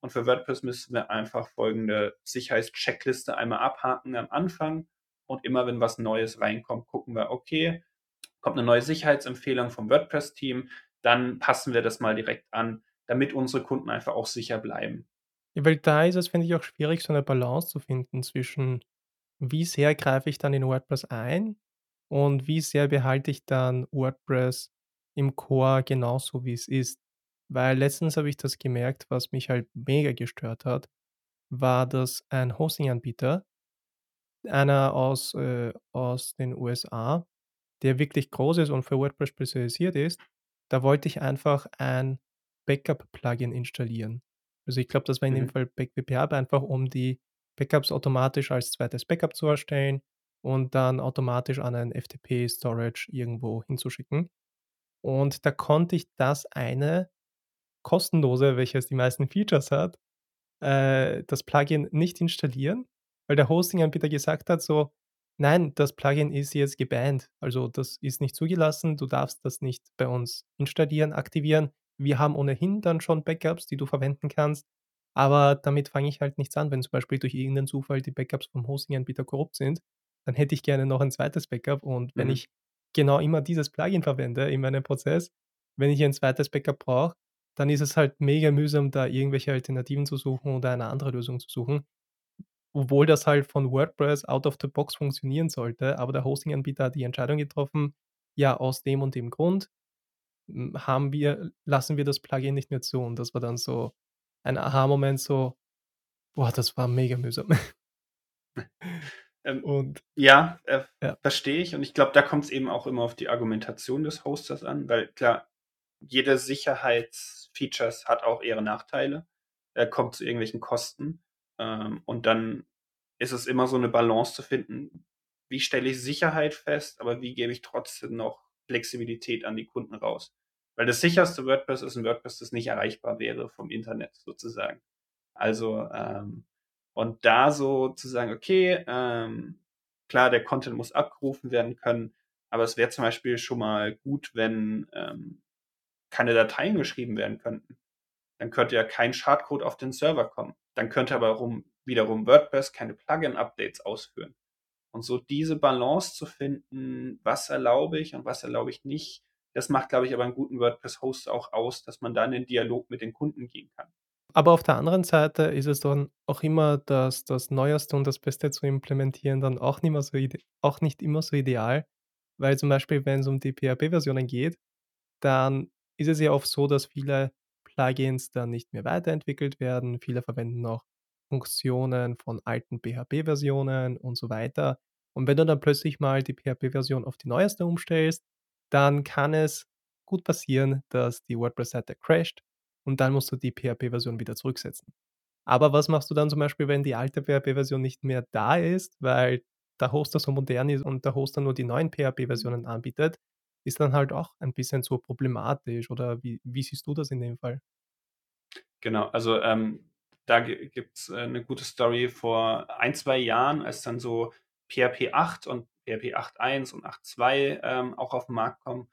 und für WordPress müssen wir einfach folgende Sicherheitscheckliste einmal abhaken am Anfang. Und immer wenn was Neues reinkommt, gucken wir, okay, kommt eine neue Sicherheitsempfehlung vom WordPress-Team, dann passen wir das mal direkt an, damit unsere Kunden einfach auch sicher bleiben. Ja, weil da ist es, finde ich, auch schwierig, so eine Balance zu finden zwischen, wie sehr greife ich dann in WordPress ein und wie sehr behalte ich dann WordPress im Core genauso, wie es ist. Weil letztens habe ich das gemerkt, was mich halt mega gestört hat, war, dass ein Hosting-Anbieter, einer aus, äh, aus den USA, der wirklich groß ist und für WordPress spezialisiert ist, da wollte ich einfach ein Backup-Plugin installieren. Also ich glaube, das war in dem Mhm. Fall BackWP einfach um die Backups automatisch als zweites Backup zu erstellen und dann automatisch an ein FTP-Storage irgendwo hinzuschicken. Und da konnte ich das eine kostenlose, welches die meisten Features hat, äh, das Plugin nicht installieren, weil der Hosting-Anbieter gesagt hat so: „Nein, das Plugin ist jetzt gebannt. Also, das ist nicht zugelassen. Du darfst das nicht bei uns installieren, aktivieren. Wir haben ohnehin dann schon Backups, die du verwenden kannst, aber damit fange ich halt nichts an, wenn zum Beispiel durch irgendeinen Zufall die Backups vom Hosting-Anbieter korrupt sind.“ dann hätte ich gerne noch ein zweites Backup und wenn Mhm. ich genau immer dieses Plugin verwende in meinem Prozess, wenn ich ein zweites Backup brauche, dann ist es halt mega mühsam, da irgendwelche Alternativen zu suchen oder eine andere Lösung zu suchen. Obwohl das halt von WordPress out of the box funktionieren sollte, aber der Hosting-Anbieter hat die Entscheidung getroffen: „Ja, aus dem und dem Grund, haben wir lassen wir das Plugin nicht mehr zu.“ Und das war dann so ein Aha-Moment, so: „Boah, das war mega mühsam.“ Ähm, Und ja, äh, ja. verstehe ich und ich glaube, da kommt's eben auch immer auf die Argumentation des Hosters an, weil klar, jede Sicherheitsfeatures hat auch ihre Nachteile, äh, kommt zu irgendwelchen Kosten, ähm, und dann ist es immer so 'ne Balance zu finden: Wie stelle ich Sicherheit fest, aber wie gebe ich trotzdem noch Flexibilität an die Kunden raus? Weil das sicherste WordPress ist 'n WordPress, das nicht erreichbar wäre vom Internet sozusagen. Also, ähm und da so zu sagen: „Okay, ähm, klar, der Content muss abgerufen werden können, aber es wäre zum Beispiel schon mal gut, wenn, ähm, keine Dateien geschrieben werden könnten.“ Dann könnte ja kein Schadcode auf den Server kommen. Dann könnte aber rum wiederum WordPress keine Plugin-Updates ausführen. Und so diese Balance zu finden, was erlaube ich und was erlaube ich nicht, das macht, glaube ich, aber 'n guten WordPress-Host auch aus, dass man dann in Dialog mit den Kunden gehen kann. Aber auf der anderen Seite ist es dann auch immer das das Neueste und das Beste zu implementieren dann auch nicht so auch nicht immer so ideal, weil zum Beispiel, wenn's um die PHP-Versionen geht, dann ist es ja oft so, dass viele Plugins dann nicht mehr weiterentwickelt werden. Viele verwenden noch Funktionen von alten PHP-Versionen und so weiter. Und wenn du dann plötzlich mal die PHP-Version auf die neueste umstellst, dann kann es gut passieren, dass die WordPress-Seite crasht und dann musst du die PHP-Version wieder zurücksetzen. Aber was machst du dann zum Beispiel, wenn die alte PHP-Version nicht mehr da ist, weil der Hoster so modern ist und der Hoster nur die neuen PHP-Versionen anbietet? Ist dann halt auch ein bisschen so problematisch oder wie wie siehst du das in dem Fall? Genau, also, ähm, da gi gibt's, äh, 'ne gute Story vor 1, 2 Jahren, als dann so PHP 8 und PHP 8.1 und 8.2, ähm, auch auf 'n Markt kommen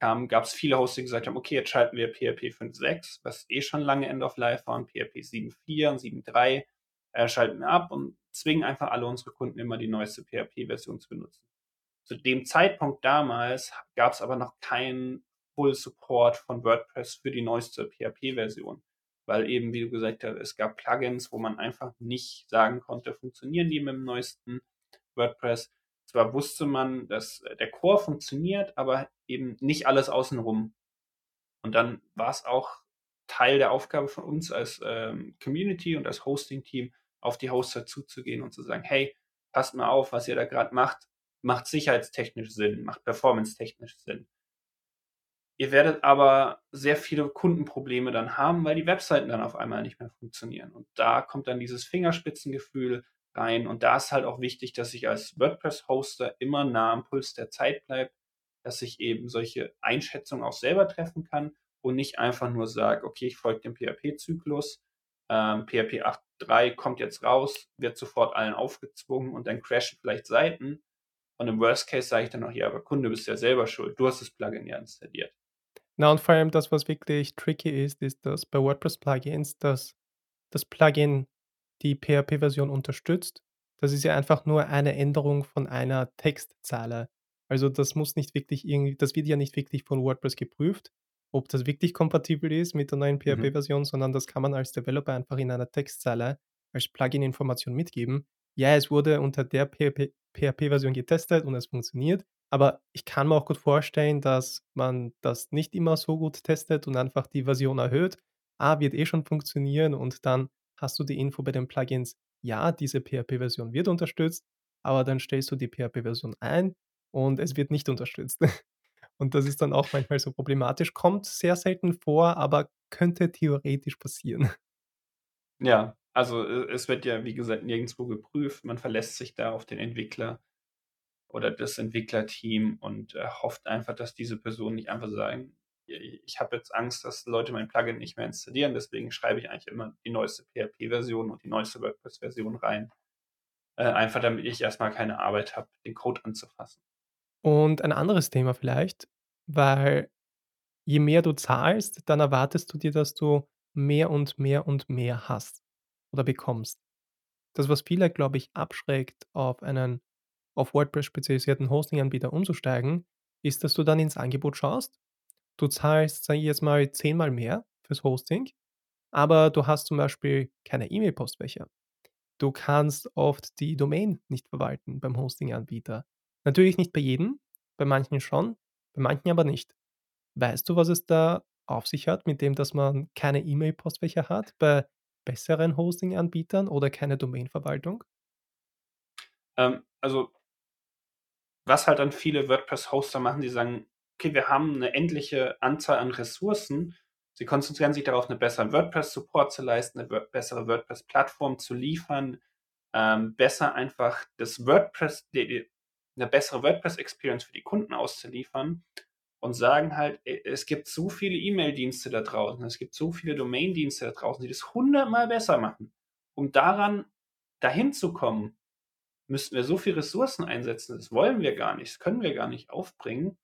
kamen, gab's viele Hosts, die gesagt haben: „Okay, jetzt schalten wir PHP 5.6, was eh schon lange End of Life war, und PHP 7.4 und 7.3, äh, schalten wir ab und zwingen einfach alle unsere Kunden immer die neueste PHP-Version zu benutzen.“ Zu dem Zeitpunkt damals ha gab's aber noch keinen Full Support von WordPress für die neueste PHP-Version, weil eben, wie du gesagt hast, es gab Plugins, wo man einfach nicht sagen konnte, funktionieren die mit'm neuesten WordPress. Zwar wusste man, dass, äh, der Core funktioniert, aber eben nicht alles außen rum. Und dann war's auch Teil der Aufgabe von uns als, ähm, Community und als Hosting-Team, auf die Hoster zuzugehen und zu sagen: „Hey, passt mal auf, was ihr da grad macht, macht sicherheitstechnisch Sinn, macht performance-technisch Sinn.“ Ihr werdet aber sehr viele Kundenprobleme dann haben, weil die Webseiten dann auf einmal nicht mehr funktionieren. Und da kommt dann dieses Fingerspitzengefühl rein. Und da ist halt auch wichtig, dass ich als WordPress-Hoster immer nah am Puls der Zeit bleibe, dass ich eben solche Einschätzungen auch selber treffen kann und nicht einfach nur sage: „Okay, ich folge dem PHP-Zyklus. Ähm, PHP 8.3 kommt jetzt raus, wird sofort allen aufgezwungen und dann crashen vielleicht Seiten.“ Und im Worst Case sage ich dann noch: „Ja, aber Kunde, bist ja selber schuld. Du hast das Plugin ja installiert.“ Na und vor allem das, was wirklich tricky ist, ist, dass bei WordPress-Plugins, dass das Plugin die PHP-Version unterstützt. Das ist ja einfach nur eine Änderung von einer Textzeile. Also, das muss nicht wirklich irgendwie das wird ja nicht wirklich von WordPress geprüft, ob das wirklich kompatibel ist mit der neuen Mhm. PHP-Version, sondern das kann man als Developer einfach in einer Textzeile als Plugin-Information mitgeben. Ja, es wurde unter der PHP PHP-Version getestet und es funktioniert, aber ich kann mir auch gut vorstellen, dass man das nicht immer so gut testet und einfach die Version erhöht. Ah, wird eh schon funktionieren und dann hast du die Info bei den Plugins: „Ja, diese PHP-Version wird unterstützt“, aber dann stellst du die PHP-Version ein und es wird nicht unterstützt. Und das ist dann auch manchmal so problematisch. Kommt sehr selten vor, aber könnte theoretisch passieren. Ja, also, äh, es wird ja, wie gesagt, nirgendswo geprüft. Man verlässt sich da auf den Entwickler oder das Entwicklerteam und, äh, hofft einfach, dass diese Personen nicht einfach sagen: „I ich habe jetzt Angst, dass Leute mein Plugin nicht mehr installieren, deswegen schreibe ich eigentlich immer die neueste PHP-Version und die neueste WordPress-Version rein.“ Äh, einfach damit ich erst mal keine Arbeit habe, den Code anzufassen. Und ein anderes Thema vielleicht, weil je mehr du zahlst, dann erwartest du dir, dass du mehr und mehr und mehr hast oder bekommst. Das, was viele, glaube ich, abschreckt, auf einen auf WordPress-spezialisierten Hosting-Anbieter umzusteigen, ist, dass du dann ins Angebot schaust. Du zahlst, sage ich jetzt mal, zehnmal mehr fürs Hosting, aber du hast zum Beispiel keine E-Mail-Postfächer. Du kannst oft die Domain nicht verwalten beim Hosting-Anbieter. Natürlich nicht bei jedem, bei manchen schon, bei manchen aber nicht. Weißt du, was es da auf sich hat, mit dem, dass man keine E-Mail-Postfächer hat bei besseren Hosting-Anbietern oder keine Domain-Verwaltung? Ähm, also was halt dann viele WordPress-Hoster machen, die sagen, okay, wir haben eine endliche Anzahl an Ressourcen. Sie konzentrieren sich darauf, einen besseren WordPress-Support zu leisten, eine bessere WordPress-Plattform zu liefern, ähm, besser einfach das WordPress, die, die, eine bessere WordPress-Experience für die Kunden auszuliefern und sagen halt, es gibt so viele E-Mail-Dienste da draußen, es gibt so viele Domain-Dienste da draußen, die das hundertmal besser machen. Um daran dahin zu kommen, müssten wir so viele Ressourcen einsetzen, das wollen wir gar nicht, das können wir gar nicht aufbringen.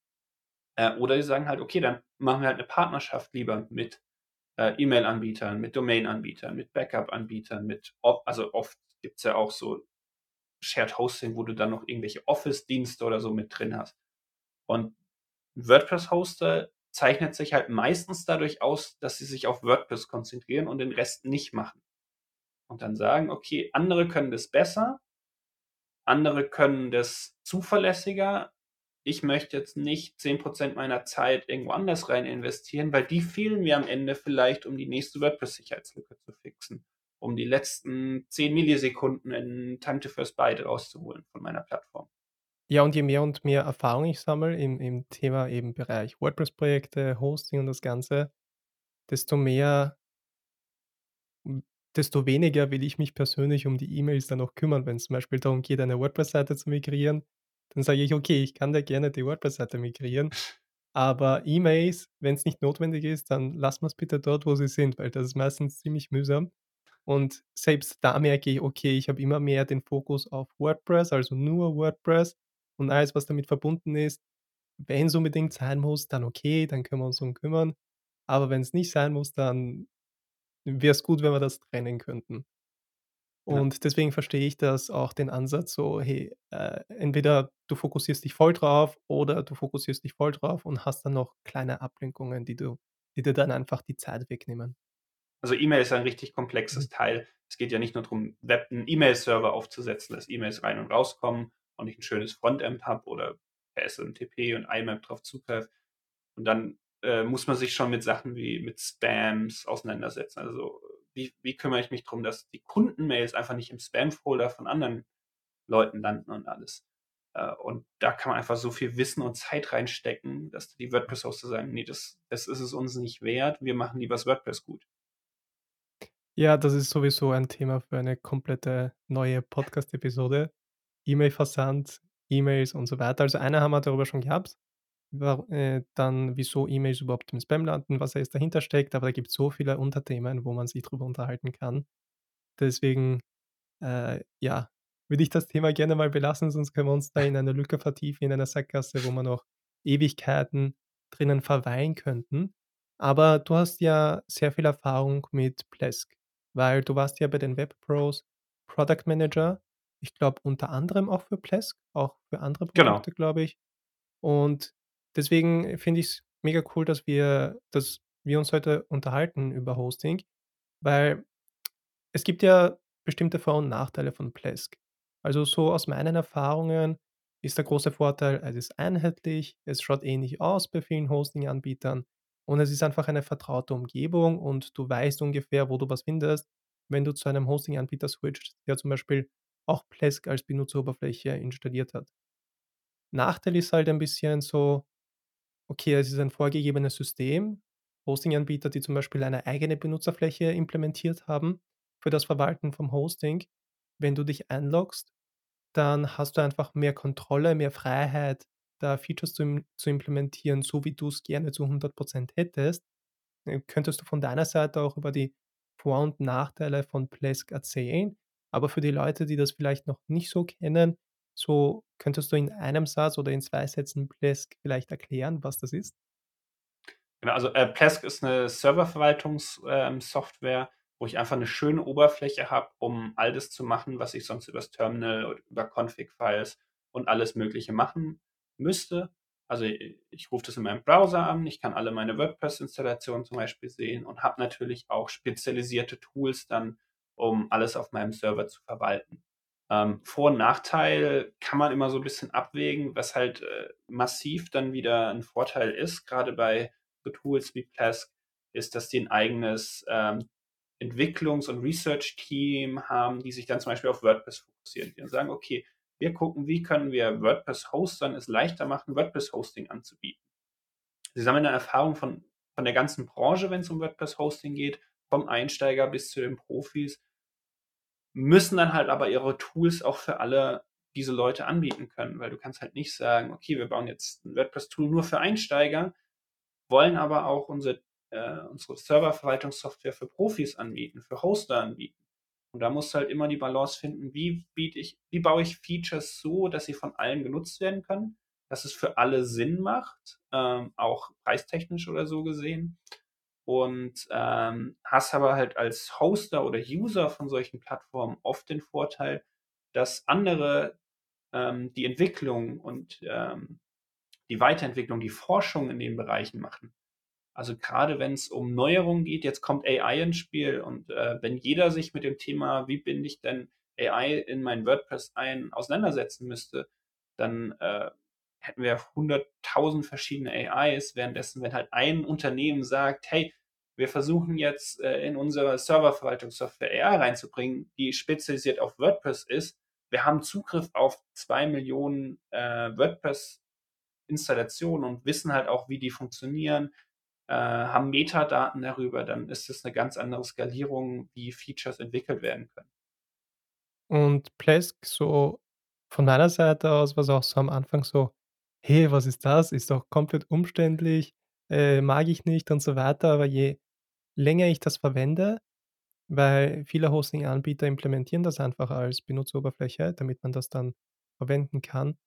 Äh, oder die sagen halt, okay, dann machen wir halt eine Partnerschaft lieber mit äh, E-Mail-Anbietern, mit Domain-Anbietern, mit Backup-Anbietern, mit, also oft gibt es ja auch so Shared Hosting, wo du dann noch irgendwelche Office-Dienste oder so mit drin hast. Und WordPress-Hoster zeichnet sich halt meistens dadurch aus, dass sie sich auf WordPress konzentrieren und den Rest nicht machen. Und dann sagen, okay, andere können das besser, andere können das zuverlässiger. Ich möchte jetzt nicht 10% meiner Zeit irgendwo anders rein investieren, weil die fehlen mir am Ende vielleicht, um die nächste WordPress-Sicherheitslücke zu fixen, um die letzten 10 Millisekunden in Time to First Byte rauszuholen von meiner Plattform. Ja, und je mehr und mehr Erfahrung ich sammle im, im Thema eben Bereich WordPress-Projekte, Hosting und das Ganze, desto mehr desto weniger will ich mich persönlich um die E-Mails dann auch kümmern. Wenn es zum Beispiel darum geht, eine WordPress-Seite zu migrieren, dann sage ich: „Okay, ich kann dir gerne die WordPress-Seite migrieren, aber E-Mails, wenn es nicht notwendig ist, dann lassen wir es bitte dort, wo sie sind“, weil das ist meistens ziemlich mühsam. Und selbst da merke ich, okay, ich habe immer mehr den Fokus auf WordPress, also nur WordPress und alles, was damit verbunden ist. Wenn es unbedingt sein muss, dann okay, dann können wir uns drum kümmern. Aber wenn es nicht sein muss, dann wäre es gut, wenn wir das trennen könnten. Ja. Und deswegen verstehe ich das auch den Ansatz so, hey, äh, entweder du fokussierst dich voll drauf oder du fokussierst dich voll drauf und hast dann noch kleine Ablenkungen, die du die dir dann einfach die Zeit wegnehmen. Also E-Mail ist ein richtig komplexes Mhm. Teil. Es geht ja nicht nur darum, Web 'n E-Mail-Server aufzusetzen, dass E-Mails rein und rauskommen und ich ein schönes Frontend habe oder per SMTP und IMAP drauf zugreife. Und dann, äh, muss man sich schon mit Sachen wie mit Spams auseinandersetzen. Also, wie wie kümmere ich mich darum, dass die Kundenmails einfach nicht im Spam-Folder von anderen Leuten landen und alles. Äh, und da kann man einfach so viel Wissen und Zeit reinstecken, dass die WordPress-Hoster sagen: „Ne, das das ist es uns nicht wert. Wir machen lieber das WordPress gut.“ Ja, das ist sowieso ein Thema für eine komplette neue Podcast-Episode. E-Mail-Versand, E-Mails und so weiter. Also, eine haben wir darüber schon gehabt, äh, dann wieso E-Mails überhaupt im Spam landen, was alles dahinter steckt, aber da gibt's so viele Unterthemen, wo man sich drüber unterhalten kann. Deswegen, äh, ja, würde ich das Thema gerne mal belassen, sonst können wir uns da in eine Lücke vertiefen, in einer Sackgasse, wo wir noch Ewigkeiten drinnen verweilen könnten. Aber du hast ja sehr viel Erfahrung mit Plesk, weil du warst ja bei den Webpros Product Manager. Ich glaube, unter anderem auch für Plesk, auch für andere Genau. Produkte, glaube ich. Und deswegen finde ich es mega cool, dass wir dass wir uns heute unterhalten über Hosting, weil es gibt ja bestimmte Vor und Nachteile von Plesk. Also, so aus meinen Erfahrungen ist der große Vorteil, es ist einheitlich, es schaut ähnlich aus bei vielen Hosting-Anbietern und es ist einfach eine vertraute Umgebung und du weißt ungefähr, wo du was findest, wenn du zu einem Hosting-Anbieter switcht, der zum Beispiel auch Plesk als Benutzeroberfläche installiert hat. Nachteil ist halt ein bisschen so, okay, es ist ein vorgegebenes System. Hosting-Anbieter, die zum Beispiel eine eigene Benutzerfläche implementiert haben für das Verwalten vom Hosting. Wenn du dich einloggst, dann hast du einfach mehr Kontrolle, mehr Freiheit, da Features zu zu implementieren, so wie du es gerne zu 100% hättest. Äh, könntest du von deiner Seite auch über die Vor und Nachteile von Plesk erzählen? Aber für die Leute, die das vielleicht noch nicht so kennen, so könntest du in einem Satz oder in 2 Sätzen Plesk vielleicht erklären, was das ist? Genau, also, äh, Plesk ist 'ne Serververwaltungssoftware, ähm, Software, wo ich einfach 'ne schöne Oberfläche habe, um all das zu machen, was ich sonst übers Terminal oder über Config-Files und alles Mögliche machen müsste. Also ich, ich rufe das in meinem Browser an, ich kann alle meine WordPress-Installationen zum Beispiel sehen und habe natürlich auch spezialisierte Tools dann, um alles auf meinem Server zu verwalten. Ähm, Vor- und Nachteil kann man immer so ein bisschen abwägen, was halt äh, massiv dann wieder ein Vorteil ist, gerade bei so Tools wie Plesk, ist, dass die ein eigenes ähm, Entwicklungs- und Research-Team haben, die sich dann zum Beispiel auf WordPress fokussieren. Die dann sagen, okay, wir gucken, wie können wir WordPress-Hostern es leichter machen, WordPress-Hosting anzubieten. Sie sammeln eine Erfahrung von, von der ganzen Branche, wenn es um WordPress-Hosting geht, vom Einsteiger bis zu den Profis, müssen dann halt aber ihre Tools auch für alle diese Leute anbieten können, weil du kannst halt nicht sagen, okay, wir bauen jetzt ein WordPress-Tool nur für Einsteiger, wollen aber auch unsere, äh, unsere Serververwaltungssoftware für Profis anbieten, für Hoster anbieten. Und da musst du halt immer die Balance finden, wie biete ich, wie baue ich Features so, dass sie von allen genutzt werden können, dass es für alle Sinn macht, ähm, auch preistechnisch oder so gesehen. Und ähm, hast aber halt als Hoster oder User von solchen Plattformen oft den Vorteil, dass andere ähm, die Entwicklung und ähm, die Weiterentwicklung, die Forschung in den Bereichen machen. Also gerade wenn es um Neuerungen geht, jetzt kommt AI ins Spiel und äh, wenn jeder sich mit dem Thema, wie binde ich denn AI in mein WordPress ein, auseinandersetzen müsste, dann äh, hätten wir 100.000 verschiedene AIs, währenddessen, wenn halt ein Unternehmen sagt, hey, wir versuchen jetzt äh, in unsere Serververwaltungssoftware AI reinzubringen, die spezialisiert auf WordPress ist. Wir haben Zugriff auf zwei Millionen äh, WordPress-Installationen und wissen halt auch, wie die funktionieren, äh, haben Metadaten darüber, dann ist es eine ganz andere Skalierung, wie Features entwickelt werden können. Und Plesk so von meiner Seite aus war's auch so am Anfang so: „Hey, was ist das? Ist doch komplett umständlich, äh, mag ich nicht“ und so weiter. Aber je länger ich das verwende weil viele Hosting-Anbieter implementieren das einfach als Benutzeroberfläche, damit man das dann verwenden kann.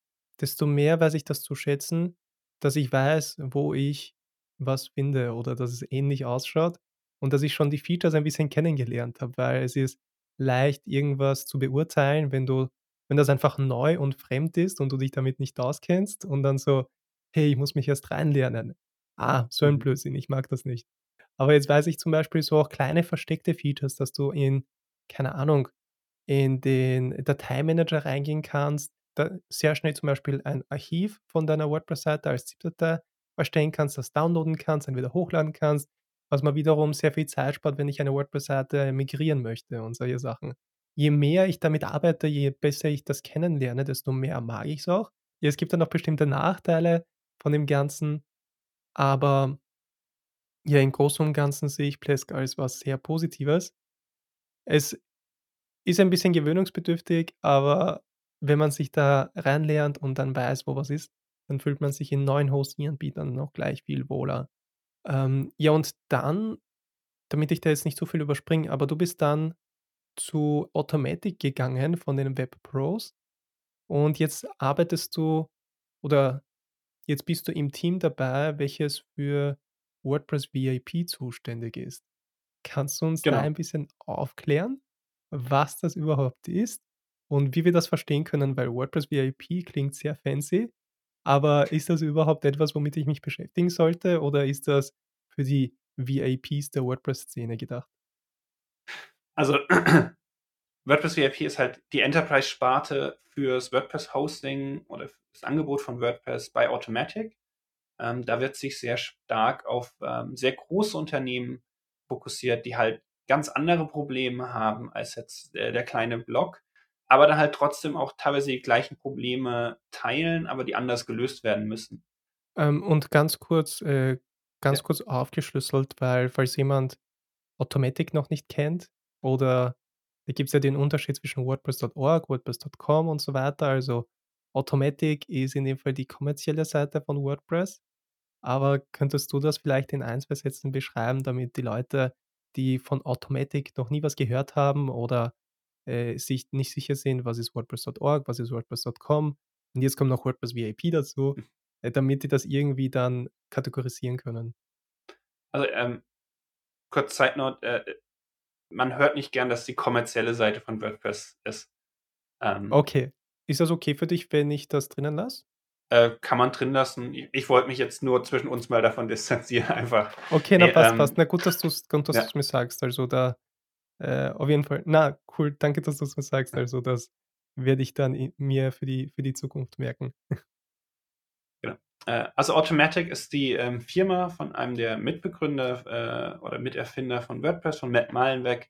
Desto mehr weiß ich das zu schätzen, dass ich weiß, wo ich was finde oder dass es ähnlich ausschaut und dass ich schon die Features ein bisschen kennengelernt habe, weil es ist leicht, irgendwas zu beurteilen, wenn du wenn das einfach neu und fremd ist und du dich damit nicht auskennst und dann so: „Hey, ich muss mich erst reinlernen. Ah, so ein Mhm. Blödsinn, ich mag das nicht.“ aber jetzt weiß ich zum Beispiel so auch kleine versteckte Features, dass du in, keine Ahnung, in den Dateimanager reingehen kannst, da sehr schnell zum Beispiel ein Archiv von deiner WordPress-Seite als ZIP-Datei erstellen kannst, das downloaden kannst, dann wieder hochladen kannst, was mir wiederum sehr viel Zeit spart, wenn ich eine WordPress-Seite migrieren möchte und solche Sachen. Je mehr ich damit arbeite, je besser ich das kennenlerne, desto mehr mag ich es auch. Ja, es gibt dann auch bestimmte Nachteile von dem Ganzen, aber ja, im Großen und Ganzen sehe ich Plesk als was sehr Positives. Es ist ein bisschen gewöhnungsbedürftig, aber wenn man sich da reinlernt und dann weiß, wo was ist, dann fühlt man sich in neuen Hosting-Anbietern noch gleich viel wohler. Ähm, ja, und dann, damit ich da jetzt nicht so viel überspringe, aber du bist dann zu Automatic gegangen von den Webpros und jetzt arbeitest du oder jetzt bist du im Team dabei, welches für WordPress VIP zuständig ist. Kannst du uns da Genau. ein bisschen aufklären, was das überhaupt ist und wie wir das verstehen können? Weil WordPress VIP klingt sehr fancy, aber ist das überhaupt etwas, womit ich mich beschäftigen sollte oder ist das für die VIPs der WordPress-Szene gedacht? Also WordPress VIP ist halt die Enterprise-Sparte fürs WordPress-Hosting oder das Angebot von WordPress bei Automatic. Ähm, da wird sich sehr stark auf ähm, sehr große Unternehmen fokussiert, die halt ganz andere Probleme haben als jetzt äh, der kleine Blog, aber dann halt trotzdem auch teilweise die gleichen Probleme teilen, aber die anders gelöst werden müssen. Ähm, und ganz kurz äh, Ja. ganz kurz aufgeschlüsselt, weil falls jemand Automatic noch nicht kennt oder da gibt's ja den Unterschied zwischen WordPress.org, WordPress.com und so weiter. Also, Automatic ist in dem Fall die kommerzielle Seite von WordPress. Aber könntest du das vielleicht in ein, 2 Sätzen beschreiben, damit die Leute, die von Automatic noch nie was gehört haben oder, äh, sich nicht sicher sind, was ist WordPress.org, was ist WordPress.com und jetzt kommt noch WordPress VIP dazu, äh, damit die das irgendwie dann kategorisieren können? Also, ähm, kurz Note, äh, man hört nicht gern, dass die kommerzielle Seite von WordPress ist. Ähm, Okay. Ist das okay für dich, wenn ich das drinnen lasse? Äh, kann man drin lassen. I ich wollte mich jetzt nur zwischen uns mal davon distanzieren einfach. Okay, na Ne, passt, passt. ähm Na gut, dass gut, dass ja. mir sagst. Also, da, äh, auf jeden Fall na, cool, danke, dass du's mir sagst. Also, das werde ich dann mir für die für die Zukunft merken. Äh, also Automattic ist die, ähm, Firma von einem der Mitbegründer, äh, oder Miterfinder von WordPress, von Matt Mullenweg,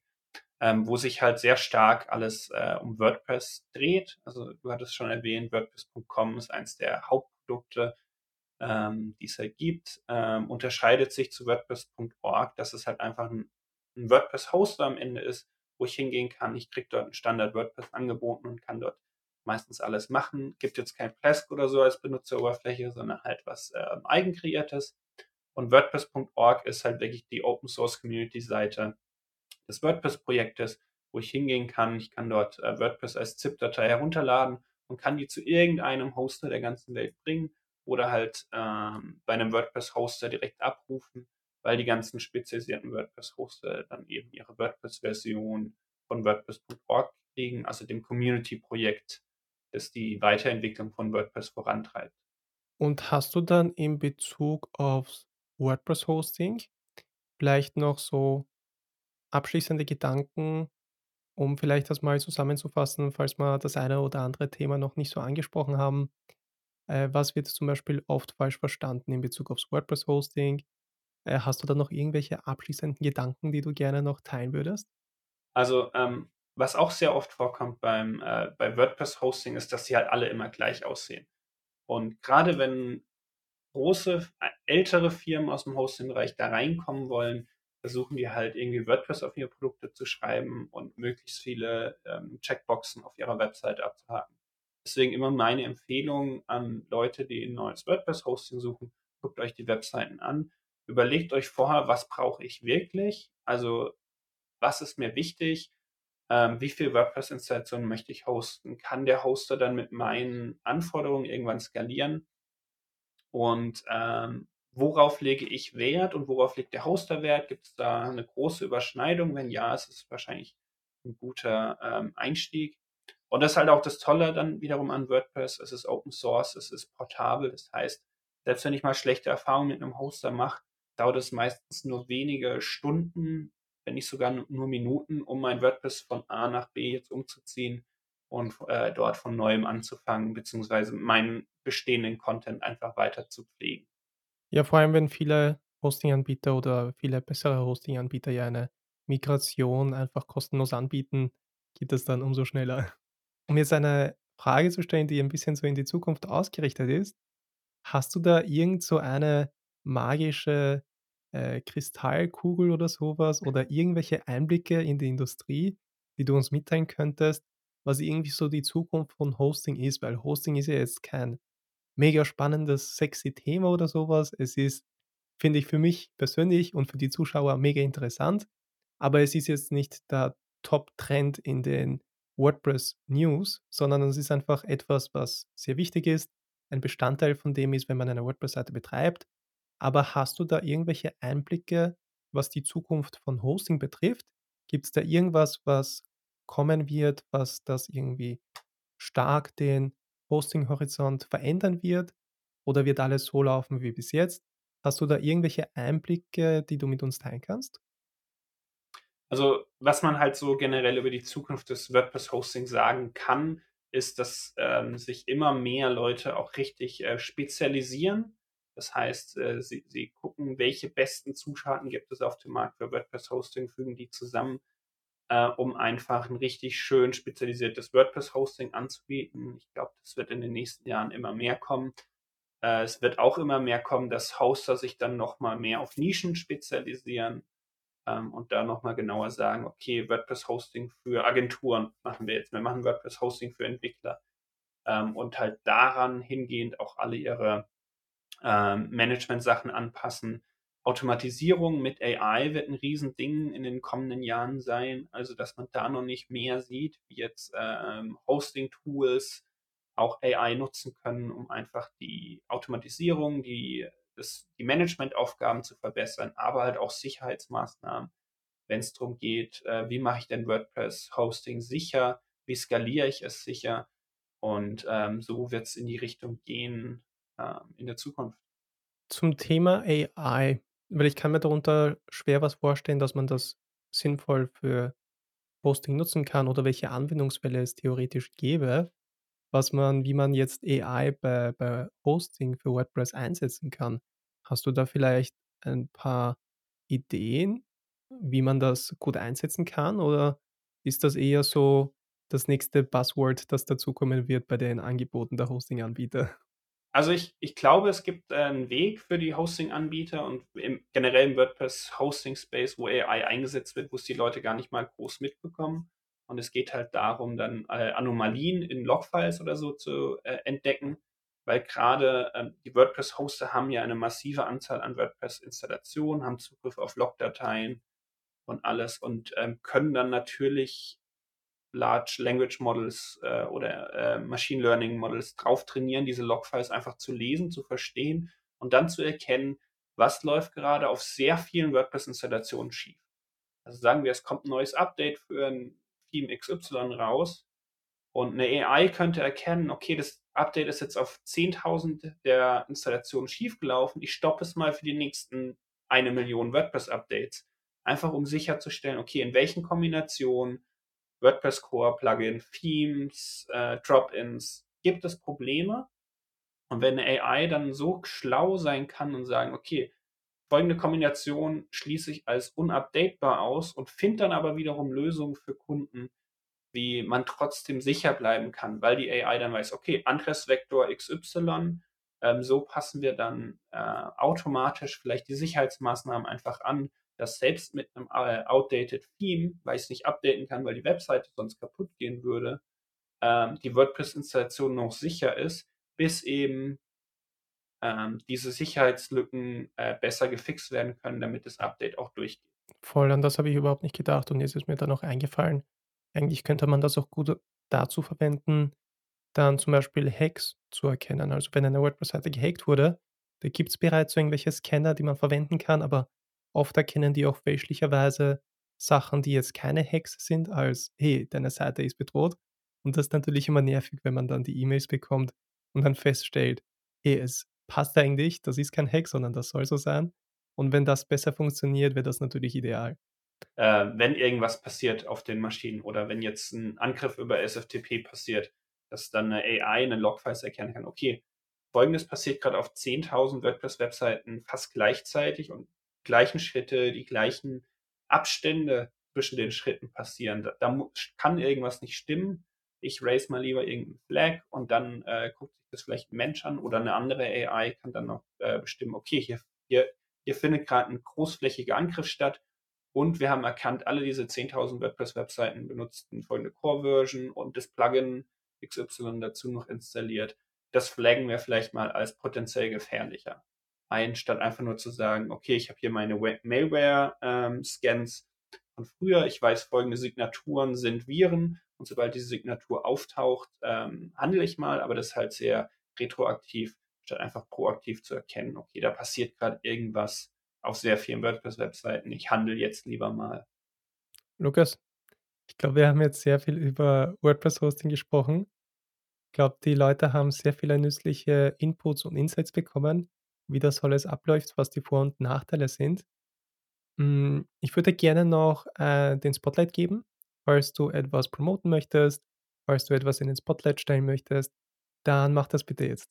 ähm, wo sich halt sehr stark alles, äh, um WordPress dreht. Also, du hattest schon erwähnt, WordPress.com ist eins der Hauptprodukte, ähm, die es halt gibt. Ähm, unterscheidet sich zu WordPress.org, dass es halt einfach 'n 'n WordPress-Hoster am Ende ist, wo ich hingehen kann. Ich kriege dort 'n Standard WordPress angeboten und kann dort meistens alles machen. Gibt jetzt kein Plesk oder so als Benutzeroberfläche, sondern halt was, ähm, Eigenkreiertes. Und WordPress.org ist halt wirklich die Open Source Community Seite des WordPress-Projektes, wo ich hingehen kann. Ich kann dort, äh, WordPress als ZIP-Datei herunterladen und kann die zu irgendeinem Hoster der ganzen Welt bringen oder halt, ähm, bei 'nem WordPress-Hoster direkt abrufen, weil die ganzen spezialisierten WordPress-Hoster dann eben ihre WordPress-Version von WordPress.org kriegen, also dem Community-Projekt, das die Weiterentwicklung von WordPress vorantreibt. Und hast du dann in Bezug aufs WordPress-Hosting vielleicht noch so abschließende Gedanken, um vielleicht das mal zusammenzufassen, falls wir das eine oder andere Thema noch nicht so angesprochen haben? Äh, was wird zum Beispiel oft falsch verstanden in Bezug aufs WordPress-Hosting? Äh, hast du da noch irgendwelche abschließenden Gedanken, die du gerne noch teilen würdest? Also, ähm, was auch sehr oft vorkommt beim äh, bei WordPress-Hosting ist, dass sie halt alle immer gleich aussehen. Und grade wenn große, ä ältere Firmen aus'm Hosting-Bereich da reinkommen wollen, versuchen die halt irgendwie WordPress auf ihre Produkte zu schreiben und möglichst viele, ähm, Checkboxen auf ihrer Webseite abzuhaken. Deswegen immer meine Empfehlung an Leute, die 'n neues WordPress-Hosting suchen: Guckt euch die Webseiten an. Überlegt euch vorher: „Was brauche ich wirklich?“ Also, was ist mir wichtig? Ähm, wie viel WordPress-Installationen möchte ich hosten? Kann der Hoster dann mit meinen Anforderungen irgendwann skalieren? Und, ähm, worauf lege ich Wert und worauf legt der Hoster Wert? Gibt's da 'ne große Überschneidung? Wenn ja, ist es wahrscheinlich 'n guter, ähm, Einstieg. Und das ist halt auch das Tolle dann wiederum an WordPress. Es ist Open Source, es ist portabel. Das heißt, selbst wenn ich mal schlechte Erfahrungen mit 'nem Hoster mache, dauert es meistens nur wenige Stunden, wenn nicht sogar nur Minuten, um mein WordPress von A nach B jetzt umzuziehen und äh, dort von Neuem anzufangen, beziehungsweise meinen bestehenden Content einfach weiter zu pflegen. Ja, vor allem, wenn viele Hosting-Anbieter oder viele bessere Hosting-Anbieter ja eine Migration einfach kostenlos anbieten, geht das dann umso schneller. Um jetzt eine Frage zu stellen, die ein bisschen so in die Zukunft ausgerichtet ist. Hast du da irgend so eine magische, äh, Kristallkugel oder so was oder irgendwelche Einblicke in die Industrie, die du uns mitteilen könntest, was irgendwie so die Zukunft von Hosting ist? Weil Hosting ist ja jetzt kein mega spannendes, sexy Thema oder so was. Es ist, finde ich für mich persönlich und für die Zuschauer mega interessant, aber es ist jetzt nicht der Top-Trend in den WordPress-News, sondern es ist einfach etwas, was sehr wichtig ist, ein Bestandteil von dem ist, wenn man eine WordPress-Seite betreibt. Aber hast du da irgendwelche Einblicke, was die Zukunft von Hosting betrifft? Gibt's da irgendwas, was kommen wird, was das irgendwie stark den Hosting-Horizont verändern wird? Oder wird alles so laufen wie bis jetzt? Hast du da irgendwelche Einblicke, die du mit uns teilen kannst? Also, was man halt so generell über die Zukunft des WordPress-Hostings sagen kann, ist, dass, ähm, sich immer mehr Leute auch richtig, äh, spezialisieren. Das heißt, äh, sie sie gucken, welche besten Zutaten gibt es auf dem Markt für WordPress-Hosting, fügen die zusammen, äh, um einfach 'n richtig schön spezialisiertes WordPress-Hosting anzubieten. Ich glaube, das wird in den nächsten Jahren immer mehr kommen. Äh, es wird auch immer mehr kommen, dass Hoster sich dann noch mal mehr auf Nischen spezialisieren, ähm, und da noch mal genauer sagen: „Okay, WordPress-Hosting für Agenturen machen wir jetzt. Wir machen WordPress-Hosting für Entwickler.“ Ähm, und halt daran hingehend auch alle ihre, ähm, Management-Sachen anpassen. Automatisierung mit AI wird 'n Riesending in den kommenden Jahren sein, also, dass man da noch nicht mehr sieht, wie jetzt, ähm, Hosting-Tools auch AI nutzen können, um einfach die Automatisierung, die das die Managementaufgaben zu verbessern, aber halt auch Sicherheitsmaßnahmen, wenn's drum geht, äh, wie mache ich denn WordPress-Hosting sicher? Wie skaliere ich es sicher? Und ähm, so wird es in die Richtung gehen in der Zukunft. Zum Thema AI, weil ich kann mir darunter schwer was vorstellen, dass man das sinnvoll für Hosting nutzen kann oder welche Anwendungsfälle es theoretisch gäbe, was man wie man jetzt AI bei bei Hosting für WordPress einsetzen kann. Hast du da vielleicht ein paar Ideen, wie man das gut einsetzen kann oder ist das eher so das nächste Buzzword, das dazukommen wird bei den Angeboten der Hosting-Anbieter? Also ich, ich glaube, es gibt äh, einen Weg für die Hosting-Anbieter und im, generell im WordPress-Hosting-Space, wo AI eingesetzt wird, wo es die Leute gar nicht mal groß mitbekommen. Und es geht halt darum, dann äh, Anomalien in Logfiles oder so zu äh, entdecken, weil gerade äh, die WordPress-Hoster haben ja eine massive Anzahl an WordPress-Installationen, haben Zugriff auf Logdateien und alles und ähm, können dann natürlich Large Language Models äh, oder äh, Machine Learning Models drauf trainieren, diese Logfiles einfach zu lesen, zu verstehen und dann zu erkennen, was läuft gerade auf sehr vielen WordPress-Installationen schief. Also sagen wir, es kommt ein neues Update für ein Theme XY raus und eine AI könnte erkennen, okay, das Update ist jetzt auf 10.000 der Installationen schiefgelaufen, ich stoppe es mal für die nächsten eine Million WordPress-Updates. Einfach um sicherzustellen, okay, in welchen Kombinationen WordPress Core Plugin, Themes, äh, Drop-ins, gibt es Probleme. Und wenn eine AI dann so schlau sein kann und sagen, okay, folgende Kombination schließe ich als unupdatebar aus und finde dann aber wiederum Lösungen für Kunden, wie man trotzdem sicher bleiben kann, weil die AI dann weiß, okay, Angriffsvektor XY, ähm, so passen wir dann äh, automatisch vielleicht die Sicherheitsmaßnahmen einfach an, dass selbst mit einem äh, outdated Theme, weil ich es nicht updaten kann, weil die Webseite sonst kaputt gehen würde, ähm, die WordPress-Installation noch sicher ist, bis eben ähm, diese Sicherheitslücken äh, besser gefixt werden können, damit das Update auch durchgeht. Voll, an das habe ich überhaupt nicht gedacht und jetzt ist mir dann auch eingefallen, eigentlich könnte man das auch gut dazu verwenden, dann zum Beispiel Hacks zu erkennen. Also wenn eine WordPress-Seite gehackt wurde, da gibt es bereits so irgendwelche Scanner, die man verwenden kann, aber Oft erkennen die auch fälschlicherweise Sachen, die jetzt keine Hacks sind, als: „Hey, deine Seite ist bedroht.“ Und das ist natürlich immer nervig, wenn man dann die E-Mails bekommt und dann feststellt: „Hey, es passt eigentlich, das ist kein Hack, sondern das soll so sein.“ Und wenn das besser funktioniert, wäre das natürlich ideal. Äh, wenn irgendwas passiert auf den Maschinen oder wenn jetzt ein Angriff über SFTP passiert, dass dann eine AI eine Logfiles erkennen kann: „Okay, Folgendes passiert gerade auf 10.000 WordPress-Webseiten fast gleichzeitig und gleichen Schritte, die gleichen Abstände zwischen den Schritten passieren. Da, da kann irgendwas nicht stimmen. Ich raise mal lieber irgendeinen Flag und dann äh, guckt sich das vielleicht ein Mensch an oder eine andere AI kann dann noch äh, bestimmen, okay, hier, hier, hier findet gerade ein großflächiger Angriff statt und wir haben erkannt, alle diese 10.000 WordPress-Webseiten benutzten folgende Core-Version und das Plugin XY dazu noch installiert. Das flaggen wir vielleicht mal als potenziell gefährlicher ein, statt einfach nur zu sagen, okay, ich habe hier meine Malware-Scans ähm, von früher, ich weiß, folgende Signaturen sind Viren und sobald diese Signatur auftaucht, ähm, handle ich mal, aber das ist halt sehr retroaktiv, statt einfach proaktiv zu erkennen, okay, da passiert gerade irgendwas auf sehr vielen WordPress-Webseiten, ich handle jetzt lieber mal. Lukas, ich glaube, wir haben jetzt sehr viel über WordPress-Hosting gesprochen. Ich glaube, die Leute haben sehr viele nützliche Inputs und Insights bekommen wie das alles abläuft, was die Vor und Nachteile sind. Hm, ich würde gerne noch, äh, den Spotlight geben, falls du etwas promoten möchtest, falls du etwas in den Spotlight stellen möchtest, dann mach das bitte jetzt.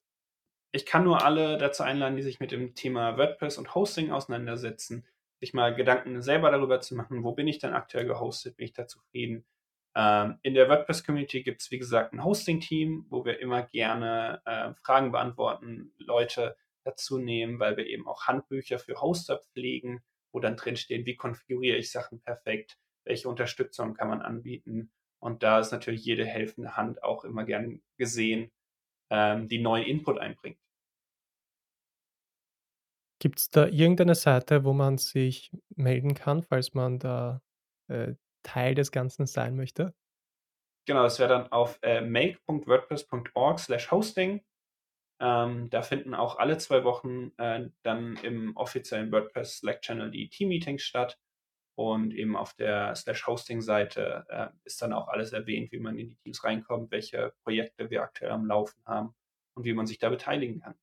Ich kann nur alle dazu einladen, die sich mit dem Thema WordPress und Hosting auseinandersetzen, sich mal Gedanken selber darüber zu machen, wo bin ich denn aktuell gehostet, bin ich da zufrieden. Ähm, in der WordPress-Community gibt es, wie gesagt, ein Hosting-Team, wo wir immer gerne äh, Fragen beantworten, Leute dazu nehmen, weil wir eben auch Handbücher für Hoster pflegen, wo dann drin stehen, wie konfiguriere ich Sachen perfekt, welche Unterstützung kann man anbieten. Und da ist natürlich jede helfende Hand auch immer gern gesehen, ähm, die neuen Input einbringt. Gibt es da irgendeine Seite, wo man sich melden kann, falls man da äh, Teil des Ganzen sein möchte? Genau, das wäre dann auf äh, make.wordpress.org slash hosting ähm, da finden auch alle zwei Wochen äh, dann im offiziellen WordPress Slack-Channel die Team-Meetings statt. Und eben auf der Slash-Hosting-Seite äh, ist dann auch alles erwähnt, wie man in die Teams reinkommt, welche Projekte wir aktuell am Laufen haben und wie man sich da beteiligen kann.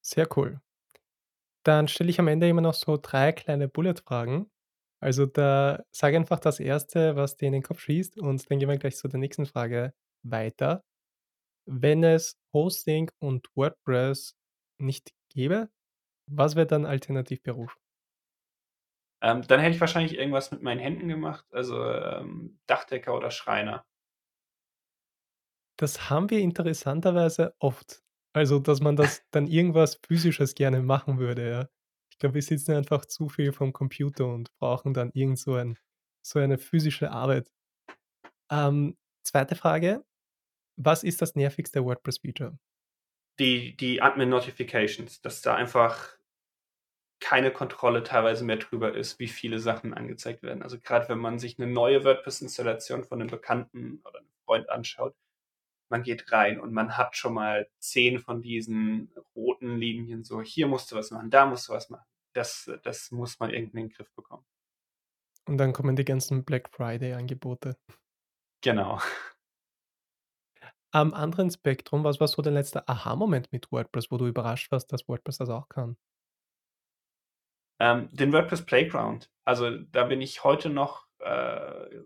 Sehr cool. Dann stelle ich am Ende immer noch so 3 kleine Bullet-Fragen. Also, da sag einfach das Erste, was dir in den Kopf schießt und dann gehen wir gleich zu der nächsten Frage weiter. Wenn es Hosting und WordPress nicht gäbe, was wäre dein Alternativberuf? Ähm, dann hätte ich wahrscheinlich irgendwas mit meinen Händen gemacht, also, ähm, Dachdecker oder Schreiner. Das haben wir interessanterweise oft. Also, dass man das dann irgendwas Physisches gerne machen würde, ja. Ich glaube, wir sitzen einfach zu viel vorm Computer und brauchen dann irgend so ein so eine physische Arbeit. Ähm, 2. Frage: Was ist das nervigste WordPress-Feature? Die die Admin-Notifications, dass da einfach keine Kontrolle teilweise mehr drüber ist, wie viele Sachen angezeigt werden. Also, grad wenn man sich 'ne neue WordPress-Installation von 'nem Bekannten oder 'nem Freund anschaut, man geht rein und man hat schon mal 10 von diesen roten Linien, so: „Hier musst du was machen, da musst du was machen.“ Das das muss man irgendwie in den Griff bekommen. Und dann kommen die ganzen Black-Friday-Angebote. Genau. Am anderen Spektrum, was war so der letzte Aha-Moment mit WordPress, wo du überrascht warst, dass WordPress das auch kann? Ähm, den WordPress Playground. Also, da bin ich heute noch, äh,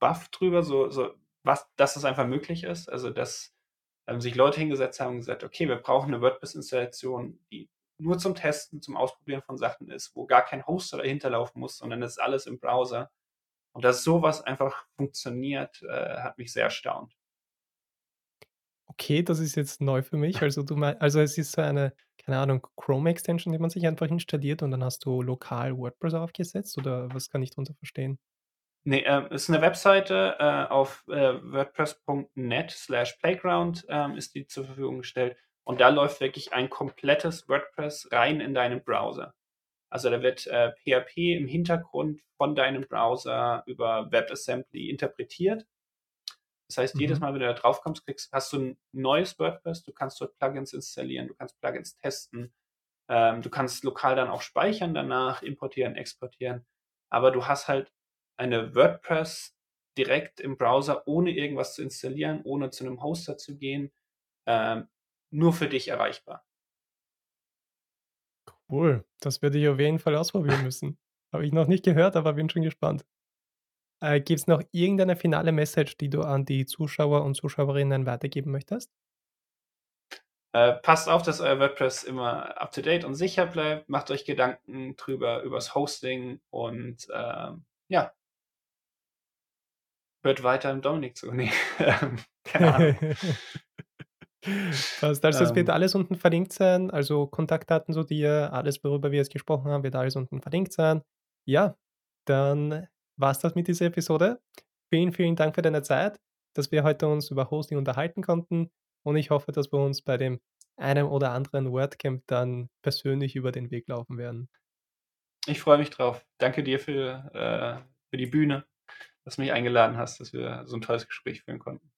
baff drüber, so so was dass es einfach möglich ist. Also, dass, ähm, sich Leute hingesetzt haben und gesagt: „Okay, wir brauchen 'ne WordPress-Installation, die nur zum Testen, zum Ausprobieren von Sachen ist, wo gar kein Hoster dahinter laufen muss, sondern das ist alles im Browser.“ Und dass so was einfach funktioniert, äh, hat mich sehr erstaunt. Okay, das ist jetzt neu für mich. Also, du mei also, es ist so eine, keine Ahnung, Chrome-Extension, die man sich einfach installiert und dann hast du lokal WordPress aufgesetzt oder was kann ich drunter verstehen? Ne, ähm, ist 'ne Webseite, äh, auf, äh, WordPress.net/playground, ähm, ist die zur Verfügung gestellt und da läuft wirklich ein komplettes WordPress rein in deinen Browser. Also, da wird, äh, PHP im Hintergrund von deinem Browser über WebAssembly interpretiert. Das heißt, jedes Mhm. Mal, wenn du da drauf kommst, kriegst hast du 'n neues WordPress. Du kannst dort Plugins installieren, du kannst Plugins testen. Ähm, du kannst lokal dann auch speichern danach, importieren, exportieren. Aber du hast halt eine WordPress direkt im Browser, ohne irgendwas zu installieren, ohne zu 'nem Hoster zu gehen, ähm, nur für dich erreichbar. Cool, das werde ich auf jeden Fall ausprobieren müssen. Habe ich noch nicht gehört, aber bin schon gespannt. Äh, gibt's noch irgendeine finale Message, die du an die Zuschauer und Zuschauerinnen weitergeben möchtest? Äh, passt auf, dass euer WordPress immer up to date und sicher bleibt. Macht euch Gedanken drüber übers Hosting und, ähm, ja. Hört weiter dem Dominik zu. Ne, ähm, keine Ahnung. Passt. Also, es wird alles unten verlinkt sein, also Kontaktdaten zu dir, alles, worüber wir jetzt gesprochen haben, wird alles unten verlinkt sein. Ja, dann war's das mit dieser Episode. Vielen, vielen Dank für deine Zeit, dass wir heute uns über Hosting unterhalten konnten und ich hoffe, dass wir uns bei dem einen oder anderen WordCamp dann persönlich über den Weg laufen werden. Ich freue mich drauf. Danke dir für, äh für die Bühne, dass du mich eingeladen hast, dass wir so 'n tolles Gespräch führen konnten.